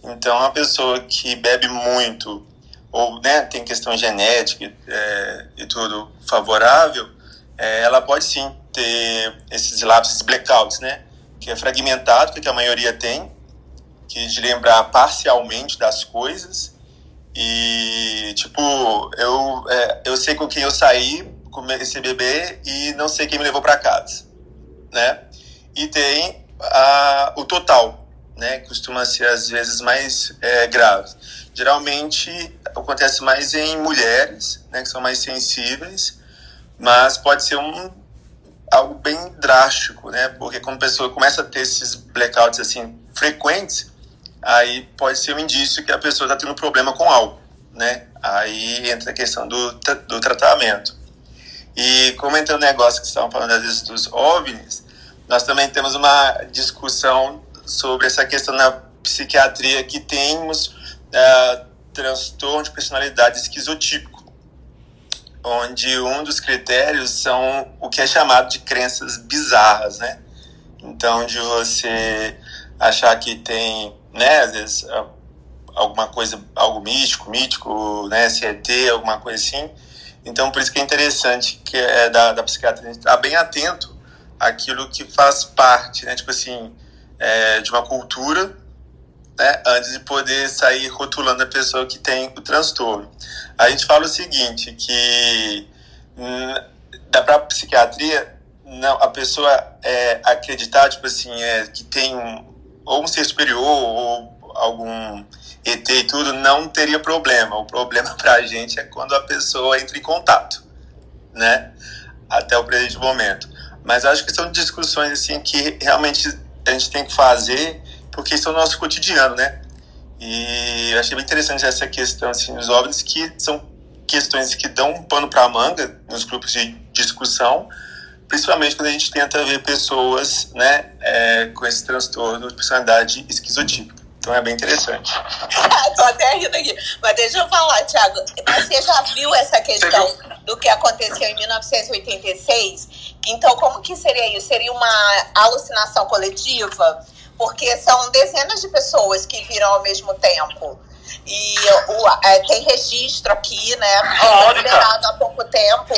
Então, uma pessoa que bebe muito ou né, tem questão genética é, e tudo favorável, é, ela pode sim ter esses lapsos, blackouts, né? Que é fragmentado, que a maioria tem, que de lembrar parcialmente das coisas. E, tipo, eu, é, eu sei com quem eu saí, com esse bebê, e não sei quem me levou para casa, né? E tem a, o total, né? Costuma ser, às vezes, mais é, grave. Geralmente, acontece mais em mulheres, né? Que são mais sensíveis, mas pode ser um algo bem drástico, né? Porque quando a pessoa começa a ter esses blackouts assim frequentes, aí pode ser um indício que a pessoa está tendo problema com álcool, né? Aí entra a questão do, do tratamento. E comentando o negócio que estavam falando às vezes dos OVNIs, nós também temos uma discussão sobre essa questão na psiquiatria que temos uh, transtorno de personalidade esquizotípico onde um dos critérios são o que é chamado de crenças bizarras, né? Então, de você achar que tem, né, às vezes, alguma coisa, algo místico, mítico, né, CET, alguma coisa assim. Então, por isso que é interessante que é da, da psiquiatria estar bem atento àquilo que faz parte, né? Tipo assim, é, de uma cultura, né, antes de poder sair rotulando a pessoa que tem o transtorno. A gente fala o seguinte, que hum, da própria psiquiatria, não, a pessoa é, acreditar, tipo assim, é, que tem um, ou um ser superior ou algum ET e tudo, não teria problema. O problema pra gente é quando a pessoa entra em contato, né? Até o presente momento. Mas acho que são discussões, assim, que realmente a gente tem que fazer porque isso é o nosso cotidiano, né? E eu achei bem interessante essa questão, assim, dos OVNIs, que são questões que dão um pano para manga nos grupos de discussão, principalmente quando a gente tenta ver pessoas, né, é, com esse transtorno de personalidade esquizotípica. Então é bem interessante. Tô até rindo aqui. Mas deixa eu falar, Thiago. Você já viu essa questão do que aconteceu em 1986? Então, como que seria isso? Seria uma alucinação coletiva? Porque são dezenas de pessoas que viram ao mesmo tempo. E o, é, tem registro aqui, né? Foi liberado há pouco tempo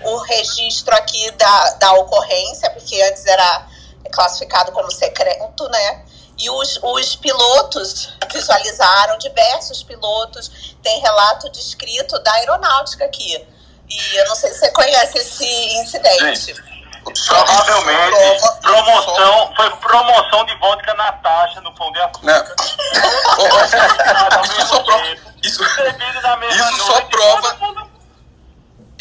o registro aqui da, da ocorrência, porque antes era classificado como secreto, né? E os, os pilotos visualizaram, diversos pilotos, tem relato descrito da aeronáutica aqui. E eu não sei se você conhece esse incidente. Gente, provavelmente promoção, foi promoção de vodka Natasha no Pão de Açúcar. isso só prova, isso, isso só prova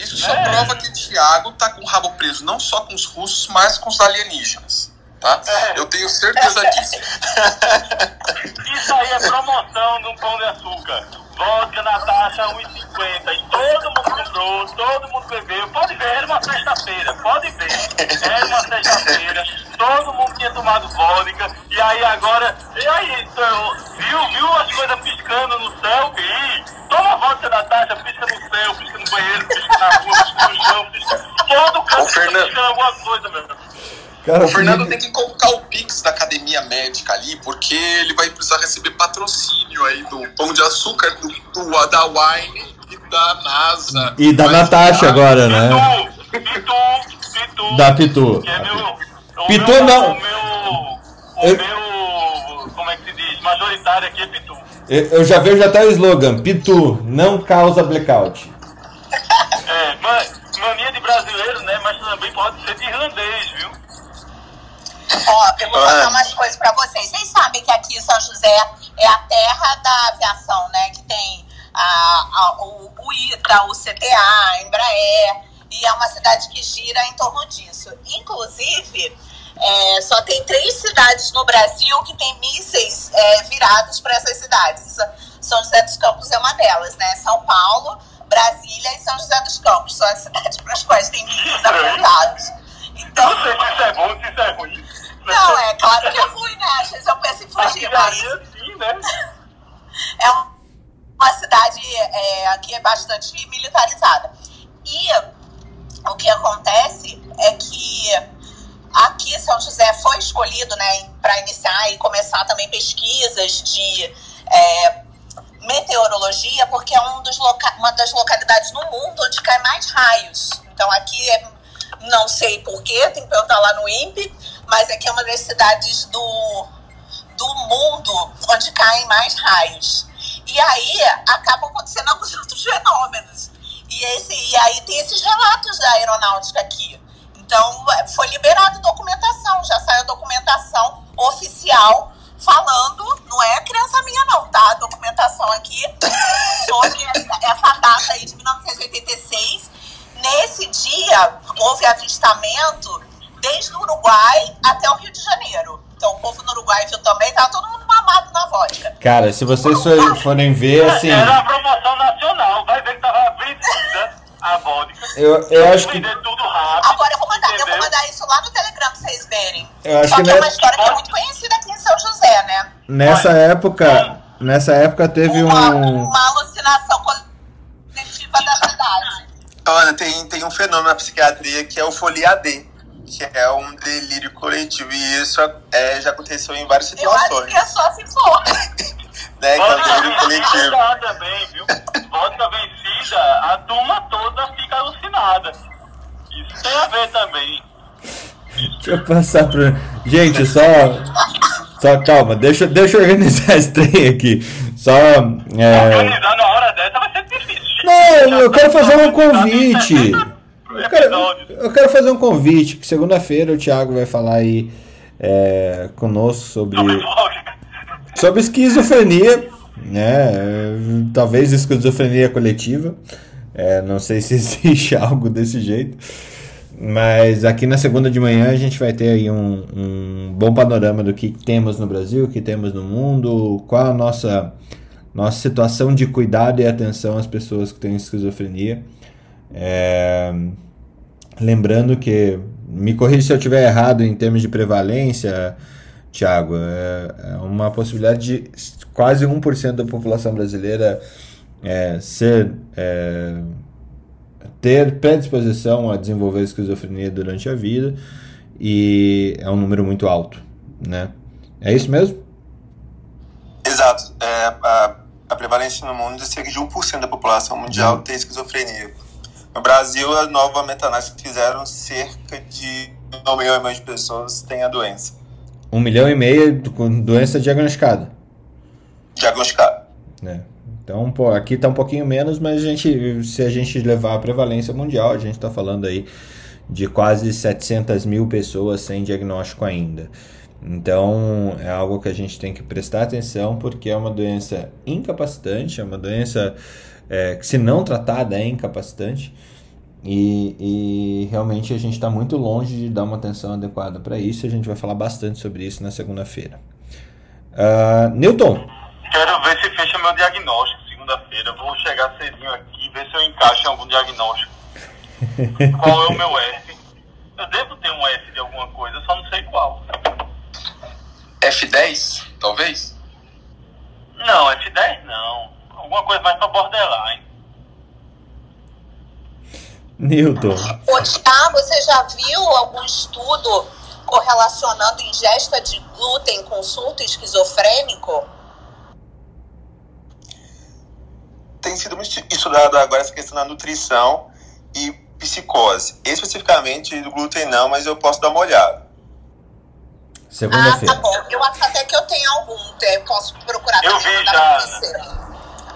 isso só É. prova que o Thiago tá com o rabo preso não só com os russos, mas com os alienígenas. Tá? É. Eu tenho certeza disso. Isso aí é promoção no Pão de Açúcar. Vodka Natasha 1,50. E todo mundo comprou, todo mundo bebeu. Pode ver, era uma sexta-feira. Pode ver. Era uma sexta-feira. Todo mundo tinha tomado vodka. E aí agora. E aí, então, viu, viu as coisas piscando no céu? E toma vodka Natasha, pisca no céu, pisca no banheiro, pisca na rua, pisca no chão, pisca. Todo canto piscando alguma coisa, meu irmão. Cara, o Fernando Felipe- tem que colocar o Pix da academia médica ali, porque ele vai precisar receber patrocínio aí do Pão de Açúcar, do, do- da Wine e da NASA. E da Vai Natasha ajudar. agora, né? Pitu, Pitu. Da Pitu. Que é meu. O Pitu meu, não. O meu. O Eu- meu. Como é que se diz? Majoritário aqui é Pitu. Eu eu já vejo até o slogan: Pitu, não causa blackout. É, ma- mania de brasileiro, né? Mas também pode ser de irlandês, viu? Ó, eu vou contar Ah. umas coisas pra vocês. Vocês sabem que aqui São José é a terra da aviação, né? Que tem a, a- o, o ITA, o CTA, a Embraer, e é uma cidade que gira em torno disso. Inclusive, é, só tem três cidades no Brasil que tem mísseis é, virados para essas cidades. São José dos Campos é uma delas, né? São Paulo, Brasília e São José dos Campos. São as cidades para as quais tem mísseis apontados. Então, Não sei se isso é bom, se isso é ruim. Não, é claro que é ruim, né? Às vezes eu penso em fugir, mas Aqui assim, né? é um- uma cidade é, que é bastante militarizada. E o que acontece é que aqui São José foi escolhido né, para iniciar e começar também pesquisas de é, meteorologia, porque é um dos loca uma das localidades no mundo onde cai mais raios. Então aqui é, não sei porquê, tem que perguntar lá no INPE, mas aqui é uma das cidades do, do mundo onde caem mais raios. E aí acabam acontecendo alguns outros fenômenos. E, esse, e aí tem esses relatos da aeronáutica aqui. Então é, foi liberada documentação, já saiu documentação oficial falando, não é criança minha não, tá? Documentação aqui sobre essa, essa data aí de 1986. Nesse dia houve avistamento desde o Uruguai até o Rio de Janeiro. Então o povo no Uruguai viu também, tava todo mundo mamado na vodka. Cara, se vocês for- forem ver, assim. Era a promoção nacional. Vai ver que tava vendida a vodka. Eu, eu acho que. Tudo rápido. Agora eu vou mandar, eu vou mandar isso lá no Telegram pra vocês verem. Eu acho Só que que é uma história que é muito conhecida aqui em São José, né? Nessa época. Nessa época teve Uma, um. uma alucinação coletiva Olha, tem, tem um fenômeno na psiquiatria que é o folia D, que é um delírio coletivo. E isso é, já aconteceu em várias Eu acho situações. que é só se for. Né, que é Vodka delírio vencida coletivo. também, viu? Vodka vencida, a turma toda fica alucinada. Isso tem a ver também. Deixa eu passar pra. Gente, só. Só calma, deixa, deixa eu organizar esse trem aqui. Só. É... Organizar na hora dessa vai ser difícil. Não, eu quero fazer um convite. Eu quero, eu quero fazer um convite, que segunda-feira o Thiago vai falar aí é, conosco sobre, sobre esquizofrenia, né? Talvez esquizofrenia coletiva. É, não sei se existe algo desse jeito. Mas aqui na segunda de manhã a gente vai ter aí um, um bom panorama do que temos no Brasil, o que temos no mundo, qual a nossa, nossa situação de cuidado e atenção às pessoas que têm esquizofrenia. É, lembrando que, me corrija se eu estiver errado em termos de prevalência, Tiago, é, é uma possibilidade de quase 1% da população brasileira é, ser é, ter predisposição a desenvolver esquizofrenia durante a vida e é um número muito alto, né? É isso mesmo? Exato. É, prevalência no mundo é cerca de 1% da população mundial Uhum. tem esquizofrenia. No Brasil, a nova meta-análise que fizeram, cerca de 1 milhão e meio de pessoas têm a doença Um milhão e meio com doença diagnosticada, diagnosticada. né? Então, pô, aqui tá um pouquinho menos, mas a gente, se a gente levar a prevalência mundial, a gente tá falando aí de quase 700 mil pessoas sem diagnóstico ainda. Então, é algo que a gente tem que prestar atenção, porque é uma doença incapacitante, é uma doença é, que, se não tratada, é incapacitante. E, e realmente a gente está muito longe de dar uma atenção adequada para isso. A gente vai falar bastante sobre isso na segunda-feira. Ah, Newton, Quero ver se fecha meu diagnóstico segunda-feira. Vou chegar cedinho aqui e ver se eu encaixo em algum diagnóstico. Qual é o meu F? Eu devo ter um F de alguma coisa, só não sei qual. F10, talvez? Não, F10 não. Alguma coisa mais pra borderline. Newton, Ô, Thiago, você já viu algum estudo correlacionando ingesta de glúten com surto esquizofrênico? Tem sido muito estudado agora essa questão da nutrição e psicose. Especificamente do glúten não, mas eu posso dar uma olhada. Ah, segunda-feira. tá bom. Eu acho até que eu tenho algum. Eu posso procurar Eu vi já.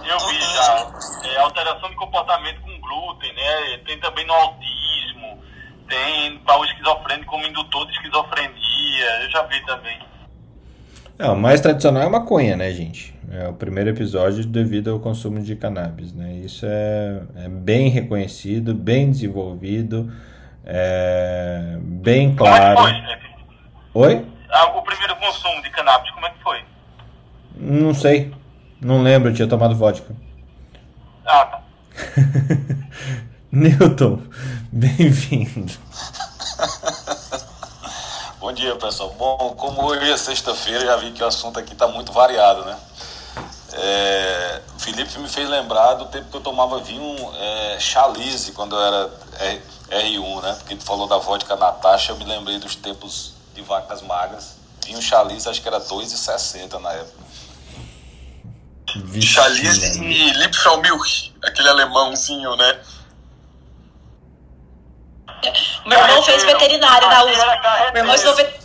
Eu vi já. É, alteração de comportamento com glúten, né? Tem também no autismo. Tem para o esquizofrênico como indutor de esquizofrenia. Eu já vi também. É, o mais tradicional é maconha, né, gente? É o primeiro episódio devido ao consumo de cannabis, né? Isso é, é bem reconhecido, bem desenvolvido, é bem claro. É chefe? Oi? Consumo de cannabis, como é que foi? Não sei. Não lembro, eu tinha tomado vodka. Ah, tá. Newton, bem-vindo. Bom dia, pessoal. Bom, como hoje é sexta-feira, já vi que o assunto aqui está muito variado, né? É, Felipe me fez lembrar do tempo que eu tomava vinho é, Chalice quando eu era R- R1, né? Porque tu falou da vodka Natasha, eu me lembrei dos tempos de vacas magras. Vinho Chalice, acho que era 2,60 na época. Vixe, Chalice e Lipfraumilch, aquele alemãozinho, né? Meu irmão fez veterinária na USP. Meu irmão estudou, ve-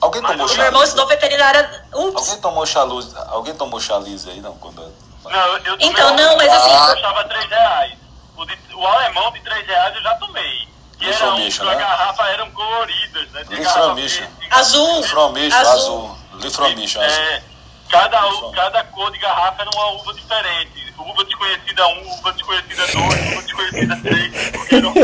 Alguém tomou meu irmão estudou Chalice? veterinária. Ups. Alguém tomou Chalice? Alguém tomou Chalice aí, não? Quando... Não, eu, eu tomei Então, um não, mas assim- custava 3 reais. O, de- o alemão de 3 reais eu já tomei. Que era um, Lifromicho, que a né? garrafa eram coloridas, né? Tinha Lifromicho. Azul. Lifromicho, Azul. azul. Lifromicho, azul. É, cada, cada cor de garrafa era uma uva diferente. Uva desconhecida 1, uva desconhecida 2, uva desconhecida 3. Porque não...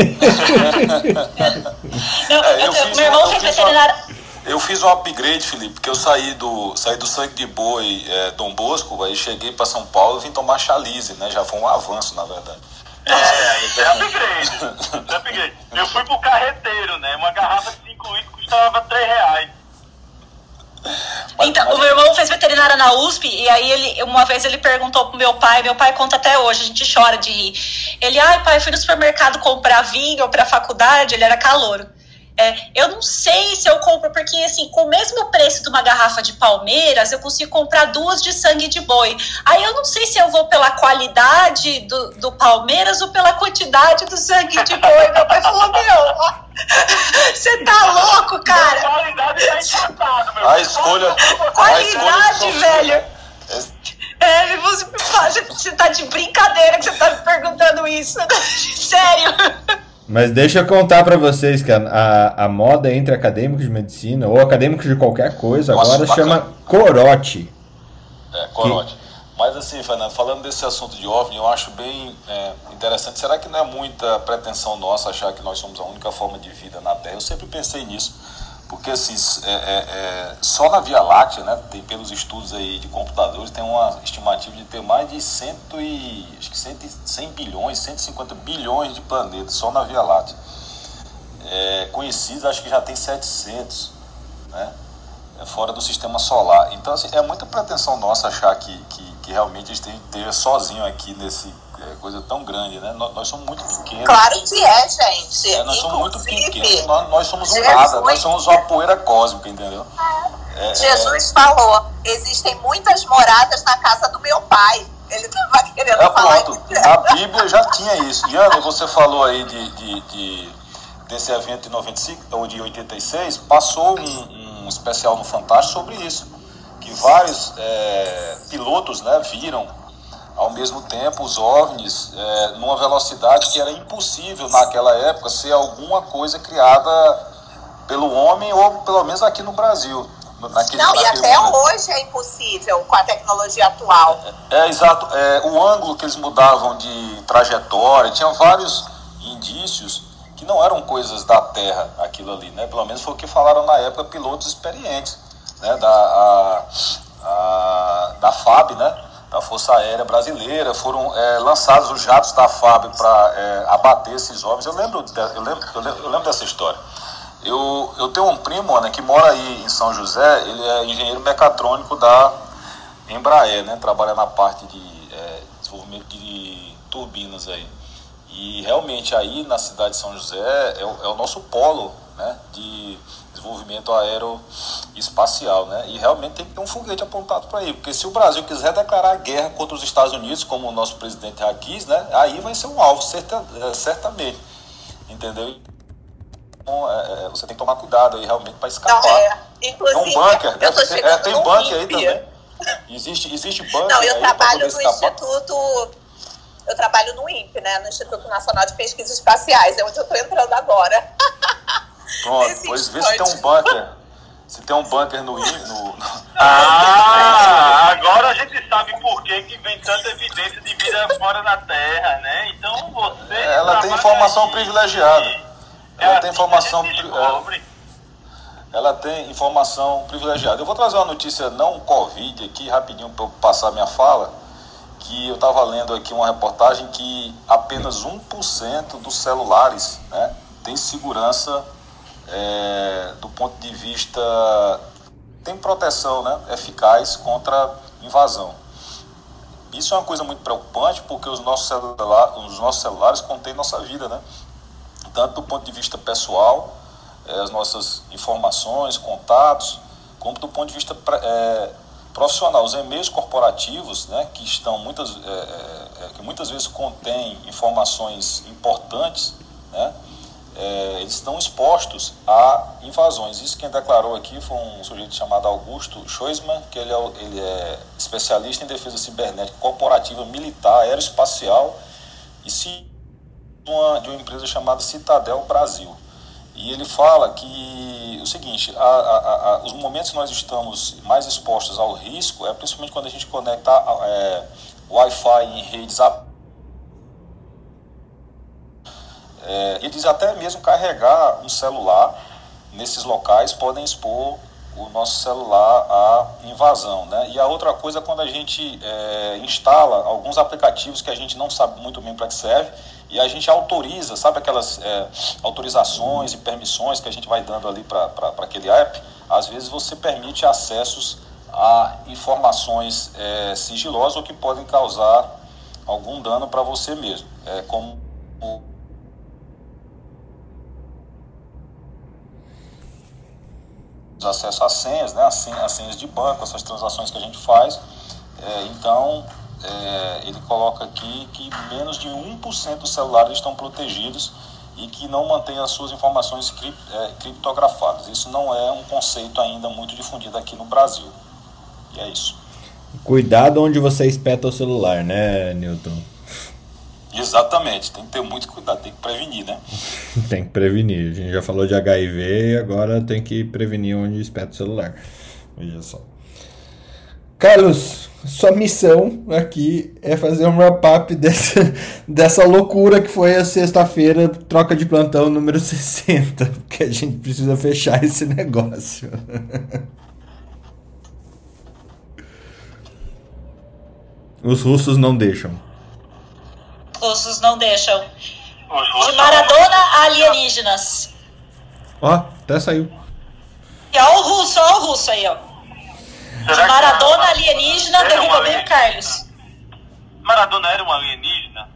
Não, É, eu eu- fiz meu irmão fez veterinária. Eu fiz um upgrade, Felipe, porque eu saí do, saí do sangue de boi é, Dom Bosco, aí cheguei para São Paulo e vim tomar Chalice, né? Já foi um avanço, na verdade. É, isso é upgrade. Isso é upgrade. Eu fui pro carreteiro, né? Uma garrafa de 5 litros custava 3 reais. Então, o meu irmão fez veterinária na USP e aí ele, uma vez ele perguntou pro meu pai, meu pai conta até hoje, a gente chora de rir. Ele, ai pai, fui no supermercado comprar vinho pra faculdade, ele era calouro. É, eu não sei se eu compro, porque assim, com o mesmo preço de uma garrafa de palmeiras, eu consigo comprar duas de sangue de boi. Aí eu não sei se eu vou pela qualidade do, do Palmeiras ou pela quantidade do sangue de boi. Meu pai falou, meu, você tá louco, A cara? qualidade tá empatado, A escolha. Qualidade, velho. É, você, você tá de brincadeira que você tá me perguntando isso. Sério. Mas deixa eu contar para vocês que a, a, moda entre acadêmicos de medicina ou acadêmicos de qualquer coisa Nossa, agora bacana. chama corote. É, corote. Que... Mas assim, Fernando, falando desse assunto de OVNI, eu acho bem é, interessante. Será que não é muita pretensão nossa achar que nós somos a única forma de vida na Terra? Eu sempre pensei nisso. Porque assim, é, é, é, só na Via Láctea, né, tem pelos estudos aí de computadores, tem uma estimativa de ter mais de cento e, acho que 100, 100 bilhões, 150 bilhões de planetas só na Via Láctea. É, conhecidos, acho que já tem 700, né, é fora do sistema solar. Então, assim, é muita pretensão nossa achar que, que, que realmente a gente esteja sozinho aqui nesse é coisa tão grande, né? Nós, nós, somos muito pequenos. Claro que é, gente. É, nós somos muito pequenos, nós, nós somos Jesus, nada, nós somos uma poeira cósmica, entendeu? É, Jesus é... falou: existem muitas moradas na casa do meu pai. Ele estava querendo é, falar pronto. Isso. A Bíblia já tinha isso. E Ana, você falou aí de, de, de, desse evento de 95 ou de 86, passou um, um especial no Fantástico sobre isso. Que vários é, pilotos né, viram ao mesmo tempo os OVNIs é, numa velocidade que era impossível naquela época ser alguma coisa criada pelo homem ou pelo menos aqui no Brasil. Naquele, Não, e até momento. hoje é impossível com a tecnologia atual. É, é exato. É, o ângulo que eles mudavam de trajetória, tinha vários indícios que não eram coisas da Terra, aquilo ali, né? Pelo menos foi o que falaram na época pilotos experientes, né? Da, a, a, da FAB, né? Da Força Aérea Brasileira, foram é, lançados os jatos da FAB para é, abater esses homens. Eu lembro, eu lembro, eu lembro, eu lembro dessa história. Eu, eu tenho um primo né, que mora aí em São José, ele é engenheiro mecatrônico da Embraer, né, trabalha na parte de é, desenvolvimento de turbinas aí. E realmente aí na cidade de São José é o, é o nosso polo né, de desenvolvimento aeroespacial, né? E realmente tem que ter um foguete apontado para aí, porque se o Brasil quiser declarar guerra contra os Estados Unidos, como o nosso presidente já quis, né? Aí vai ser um alvo, certa, é, certamente, entendeu? Então, é, é, você tem que tomar cuidado aí realmente para escapar. Não, é, inclusive, é um bunker, é, é, tem bunker aí também. Existe, existe bunker Não, eu trabalho no. Instituto eu trabalho no INPE, né, no Instituto Nacional de Pesquisas Espaciais, é onde eu estou entrando agora. Pronto, pois vê se tem um bunker. Se tem um bunker no, no... Ah, agora a gente sabe por que, que vem tanta evidência de vida fora da Terra, né? Então você. Ela tem informação aqui, privilegiada. Ela tem informação. Ela tem informação privilegiada. Eu vou trazer uma notícia não Covid aqui, rapidinho para eu passar minha fala. Que eu estava lendo aqui uma reportagem que apenas 1% dos celulares né, tem segurança é, do ponto de vista tem proteção né, eficaz contra invasão. Isso é uma coisa muito preocupante porque os nossos, celular, os nossos celulares contêm nossa vida, né? tanto do ponto de vista pessoal, é, as nossas informações, contatos, como do ponto de vista é, profissional. Os e-mails corporativos, né, que estão muitas, é, é, é, que muitas vezes contêm informações importantes, né, é, eles estão expostos a invasões. Isso quem declarou aqui foi um sujeito chamado Augusto Schoisman, que ele é, ele é especialista em defesa cibernética corporativa, militar, aeroespacial e uma, de uma empresa chamada Citadel Brasil. E ele fala que o seguinte, a, a, a, os momentos que nós estamos mais expostos ao risco é principalmente quando a gente conecta é, Wi-Fi em redes abertas É, até mesmo carregar um celular nesses locais podem expor o nosso celular à invasão. Né? E a outra coisa quando a gente é, instala alguns aplicativos que a gente não sabe muito bem para que serve e a gente autoriza, sabe aquelas é, autorizações e permissões que a gente vai dando ali para aquele app? Às vezes você permite acessos a informações é, sigilosas ou que podem causar algum dano para você mesmo, é, como acesso às senhas, né, as senhas de banco, essas transações que a gente faz. É, então, é, ele coloca aqui que menos de 1% dos celulares estão protegidos e que não mantém as suas informações é, criptografadas. Isso não é um conceito ainda muito difundido aqui no Brasil. E é isso. Cuidado onde você espeta o celular, né, Newton? Exatamente, tem que ter muito cuidado, tem que prevenir, né? tem que prevenir. A gente já falou de HIV agora tem que prevenir onde espeta o celular. Veja só. Carlos, sua missão aqui é fazer um wrap-up dessa, dessa loucura que foi a sexta-feira, troca de plantão número 60, porque a gente precisa fechar esse negócio. Os russos não deixam. Os russos não deixam. De Maradona a alienígenas. Ó, até saiu. E ó o russo, ó o russo aí, ó. De Maradona alienígena derruba bem o Carlos. Maradona era um alienígena?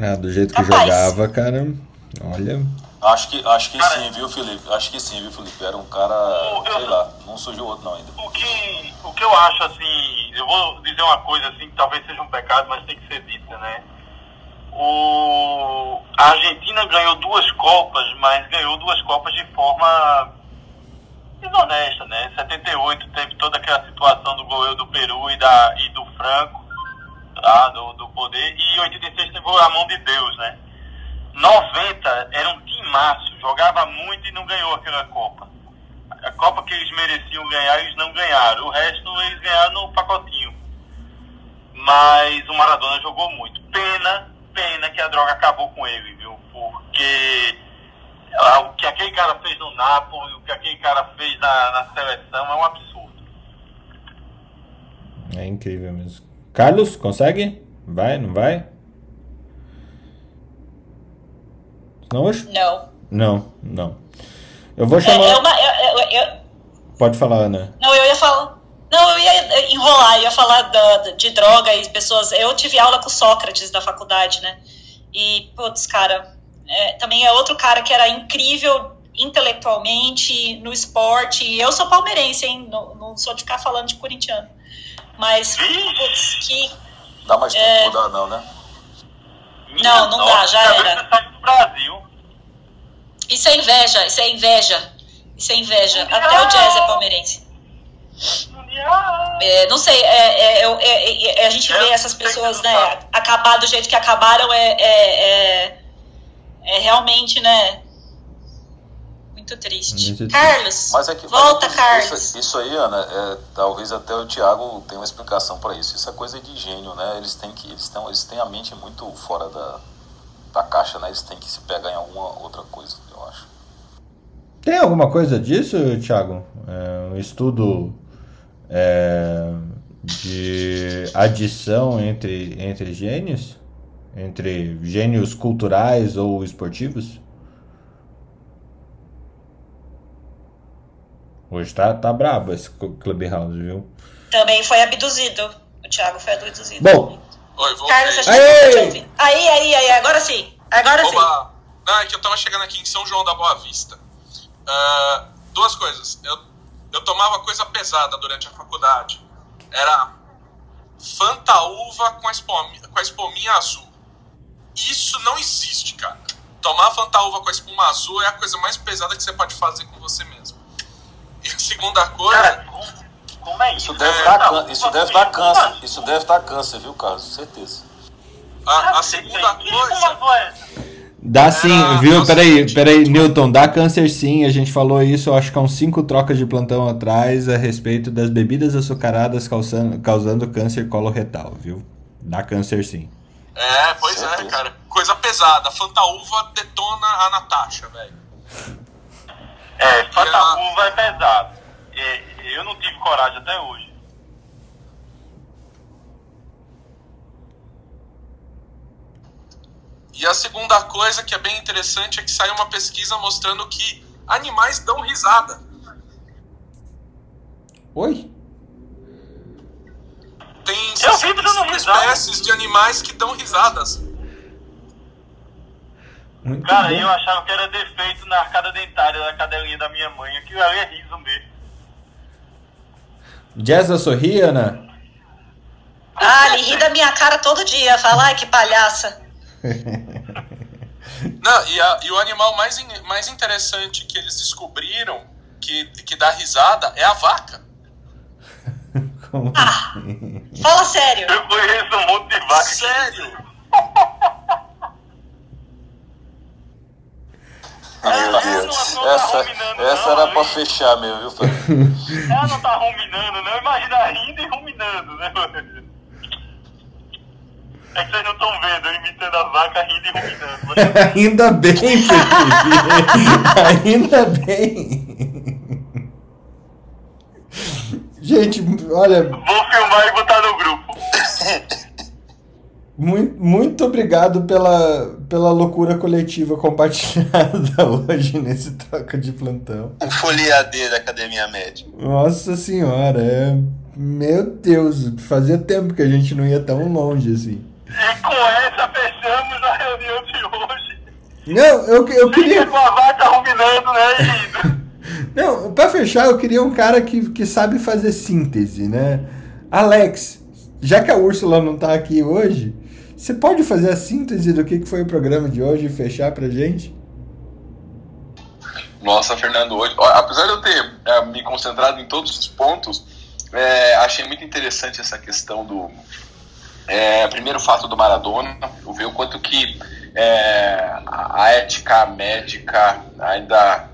Ah, do jeito que Rapaz. jogava, cara. Olha. Acho que, acho que Cara, sim, viu, Felipe? Acho que sim, viu, Felipe? Era um cara, eu- sei lá, não surgiu outro não ainda. O que, o que eu acho, assim, eu vou dizer uma coisa, assim, que talvez seja um pecado, mas tem que ser dita, né? O, a Argentina ganhou duas Copas, mas ganhou duas Copas de forma desonesta, né? 78 teve toda aquela situação do goleiro do Peru e, da, e do Franco, tá? do, do poder, e 86 teve a mão de Deus, né? 90 era um timaço, jogava muito e não ganhou aquela Copa. A Copa que eles mereciam ganhar, eles não ganharam. O resto eles ganharam no pacotinho. Mas o Maradona jogou muito. Pena, pena que a droga acabou com ele, viu? Porque ah, o que aquele cara fez no Napoli, o que aquele cara fez na, na seleção é um absurdo. É incrível mesmo. Carlos, consegue? Vai, não vai? Não, eu... Não. não, não. Eu vou É, chamar. é uma, eu- eu- eu- Pode falar, Ana. não, eu ia falar. Não, eu ia enrolar, ia falar da- de droga e pessoas. Eu tive aula com Sócrates da faculdade, né? E, putz, cara, é, também é outro cara que era incrível intelectualmente, no esporte. E eu sou palmeirense, hein? Não, não sou de ficar falando de corintiano. Mas, putz, que. Dá mais tempo É. mudar não, né? Não, não dá, já era. saia do Brasil. Isso é inveja, isso é inveja. Isso é inveja. Até o jazz é palmeirense. É, não sei, é, é, é, é, a gente vê essas pessoas né, acabar do jeito que acabaram é, é, é, é realmente, né? Muito triste. Muito triste. Carlos, Mas é que, volta, mas é que Carlos. Isso, isso aí, Ana, é, talvez até o Thiago tenha uma explicação para isso. Isso é coisa de gênio, né? Eles têm que, eles têm, eles têm a mente muito fora da, da caixa, né? Eles têm que se pegar em alguma outra coisa, eu acho. Tem alguma coisa disso, Thiago? É, um estudo é, de adição entre, entre gênios? Entre gênios culturais ou esportivos? Hoje tá, tá brabo esse Cl- Clubhouse, viu? Também foi abduzido. O Thiago foi abduzido. Bom, Oi, voltei. Carlos, a gente Aê! não te ouvindo. Aí, aí, aí, agora sim. Agora sim. Oba! Não, é que eu tava chegando aqui em São João da Boa Vista. Ah, duas coisas. Eu, eu tomava coisa pesada durante a faculdade. Era Fanta Uva com a, espominha, com a espuminha azul. Isso não existe, cara. Tomar Fanta Uva com a espuma azul é a coisa mais pesada que você pode fazer com você mesmo. E a segunda coisa. Cara, como, como é isso? Isso deve, É, dar, não, can- isso deve dar câncer. Isso deve dar câncer, viu, Carlos? Certeza. A, a segunda coisa. Dá sim, Era- viu? o Peraí, peraí, Newton, dá câncer sim. A gente falou isso, eu acho que há uns cinco trocas de plantão atrás a respeito das bebidas açucaradas causando, causando câncer coloretal, viu? Dá câncer sim. É, pois é, cara. Coisa pesada. Fanta Uva detona a Natasha, velho. É, E Fantacuva é pesado. Eu não tive coragem até hoje. E a segunda coisa que é bem interessante é que saiu uma pesquisa mostrando que animais dão risada. Oi? Tem Eu vi dando 65 risada. espécies de animais que dão risadas. Muito Cara, bom. eu achava que era defeito na arcada dentária da cadelinha da minha mãe. Aquilo ali é riso mesmo. Jazza sorri, Ana? Ah, ele ri da minha cara todo dia. Fala, ai, que palhaça. Não, e, a, e o animal mais, in, mais interessante que eles descobriram que, que dá risada é a vaca. Como Ah. assim? Fala sério. Eu conheço um monte de vaca. Sério? Meu Deus. Não tá Essa, ruminando, essa não, era pra fechar mesmo, viu? Ela não tá ruminando, não. Imagina rindo e ruminando, né? É que vocês não estão vendo, eu imitando a vaca rindo e ruminando. Ainda bem, Felipe. Ainda bem. Gente, olha, Vou filmar e botar no grupo. muito, muito obrigado pela, pela loucura coletiva compartilhada hoje nesse troca de plantão. O foliadê da Academia Médica. Nossa senhora, é. Meu Deus, fazia tempo que a gente não ia tão longe assim. E com essa fechamos a reunião de hoje. Não, eu, eu Fica queria. com a vaca ruminando, né. Não, pra fechar, eu queria um cara que, que sabe fazer síntese, né? Alex, já que a Úrsula não tá aqui hoje, você pode fazer a síntese do que que foi o programa de hoje e fechar pra gente? Nossa, Fernando, hoje, ó, apesar de eu ter é, me concentrado em todos os pontos, é, achei muito interessante essa questão do é, primeiro fato do Maradona, ver o quanto que é, a a ética médica ainda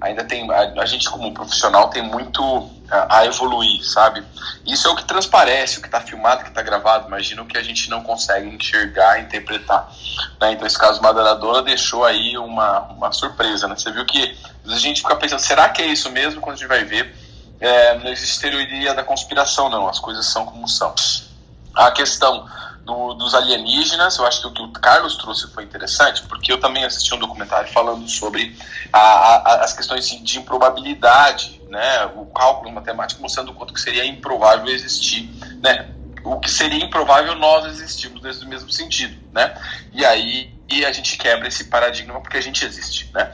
ainda tem a, a gente como profissional tem muito a, a evoluir, sabe? Isso é o que transparece, o que está filmado, o que está gravado. Imagina o que a gente não consegue enxergar, interpretar. Né? Então esse caso Maradona deixou aí uma, uma surpresa, né? Você viu que a gente fica pensando, será que é isso mesmo? Quando a gente vai ver, é, não existe teoria da conspiração, não. As coisas são como são. A questão do- dos alienígenas, eu acho que o que o Carlos trouxe foi interessante, porque eu também assisti um documentário falando sobre a- a- as questões de, de improbabilidade, né? O cálculo matemático mostrando o quanto que seria improvável existir, né? O que seria improvável nós existirmos nesse mesmo sentido, né? E aí e a gente quebra esse paradigma porque a gente existe, né?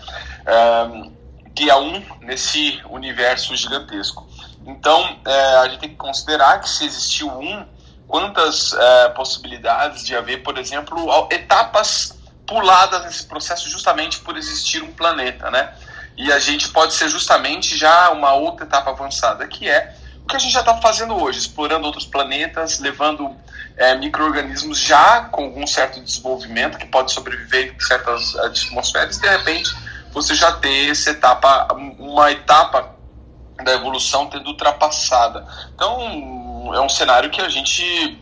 Que é um nesse universo gigantesco. Então, é, a gente tem que considerar que se existiu um, quantas é, possibilidades de haver, por exemplo, etapas puladas nesse processo justamente por existir um planeta, né? E a gente pode ser justamente já uma outra etapa avançada, que é o que a gente já está fazendo hoje, explorando outros planetas, levando é, micro-organismos já com algum certo desenvolvimento, que pode sobreviver em certas eh, atmosferas, de repente você já ter essa etapa, uma etapa da evolução tendo ultrapassada. Então, é um cenário que a gente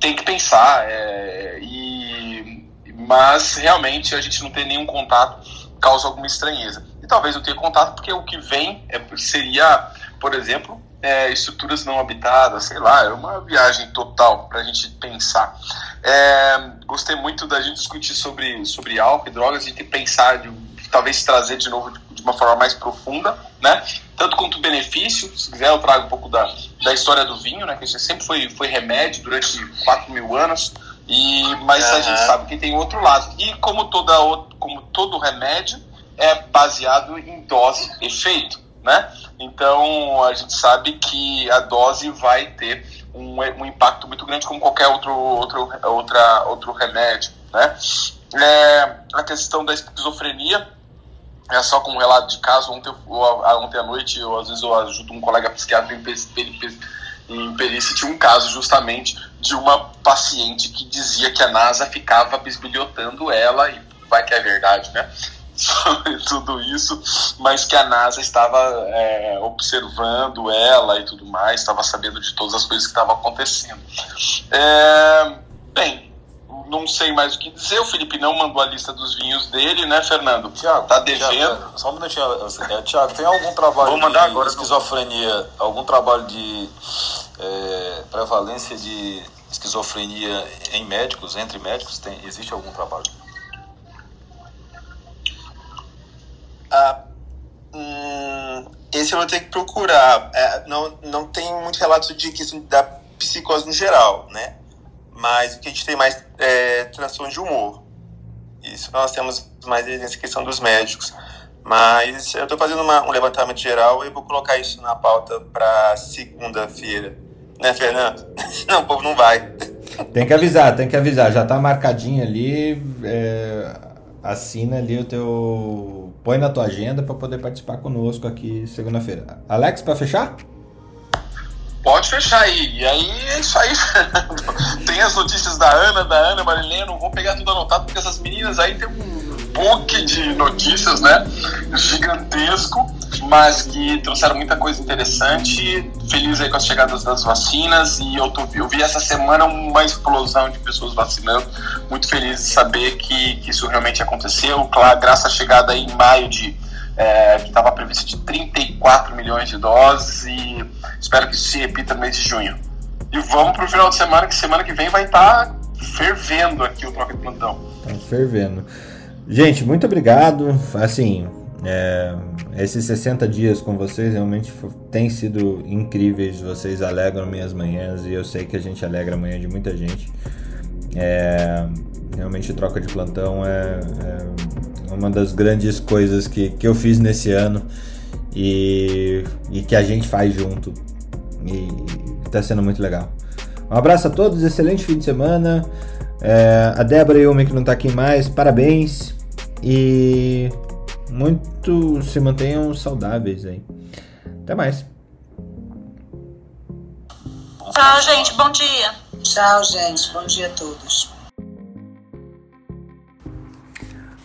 tem que pensar, é, e, mas realmente a gente não tem nenhum contato, causa alguma estranheza. E talvez eu tenha contato porque o que vem é, seria, por exemplo, é, estruturas não habitadas, sei lá, é uma viagem total para a gente pensar. É, gostei muito da gente discutir sobre, sobre álcool e drogas, a gente pensar, de, talvez trazer de novo de, de uma forma mais profunda, né? Tanto quanto benefício, se quiser eu trago um pouco da, da história do vinho, né? Que isso sempre foi, foi remédio durante 4 mil anos, e, mas a Aham. gente sabe que tem outro lado. E como, toda, como todo remédio, é baseado em dose efeito, né? Então a gente sabe que a dose vai ter um, um impacto muito grande como qualquer outro, outro, outra, outro remédio, né? É, a questão da esquizofrenia é só como relato de caso. Ontem, eu- ontem à noite, eu, às vezes eu ajudo um colega psiquiatra em, em perícia. Tinha um caso justamente de uma paciente que dizia que a NASA ficava bisbilhotando ela, e vai que é verdade, né? Tudo isso, mas que a NASA estava é, observando ela e tudo mais, estava sabendo de todas as coisas que estavam acontecendo. É, bem, não sei mais o que dizer. O Felipe não mandou a lista dos vinhos dele, né, Fernando? Tiago, Tá devendo. Tiago, só um minutinho. É, Tiago, tem algum trabalho Vou mandar de agora, esquizofrenia, algum trabalho de é, prevalência de esquizofrenia em médicos, entre médicos? Tem, existe algum trabalho? Ah, hum, esse eu vou ter que procurar. É, não, não tem muito relato de questão da psicose no geral, né? Mas o que a gente tem mais é transtorno de humor. Isso nós temos mais nessa questão dos médicos. Mas eu estou fazendo uma- um levantamento geral e vou colocar isso na pauta para segunda-feira. Né, Fernando? Não, o povo não vai. Tem que avisar, tem que avisar. Já tá marcadinho ali. é, assina ali o teu. Põe na tua agenda para poder participar conosco aqui segunda-feira. Alex, para fechar? Pode fechar aí. E aí é isso aí, Tem as notícias da Ana, da Ana Marilena. Vou pegar tudo anotado, porque essas meninas aí tem um book de notícias, né? Gigantesco, mas que trouxeram muita coisa interessante. Feliz aí com as chegadas das vacinas e eu, tô, eu vi essa semana uma explosão de pessoas vacinando. Muito feliz de saber que, que isso realmente aconteceu. Claro, graças à chegada aí em maio de é, que estava previsto de 34 milhões de doses e espero que isso se repita no mês de junho. E vamos para o final de semana, que semana que vem vai estar tá fervendo aqui o Troca de Plantão. Tá fervendo. Gente, muito obrigado. Assim, é, esses 60 dias com vocês realmente têm sido incríveis. Vocês alegram minhas manhãs e eu sei que a gente alegra a manhã de muita gente. É, realmente, troca de plantão é, é, uma das grandes coisas que, que eu fiz nesse ano e, e que a gente faz junto. E está sendo muito legal. Um abraço a todos, excelente fim de semana. É, a Débora e o homem que não está aqui mais, parabéns. E muito se mantenham saudáveis aí. Até mais. Tchau, gente. Bom dia. Tchau, gente. Bom dia a todos.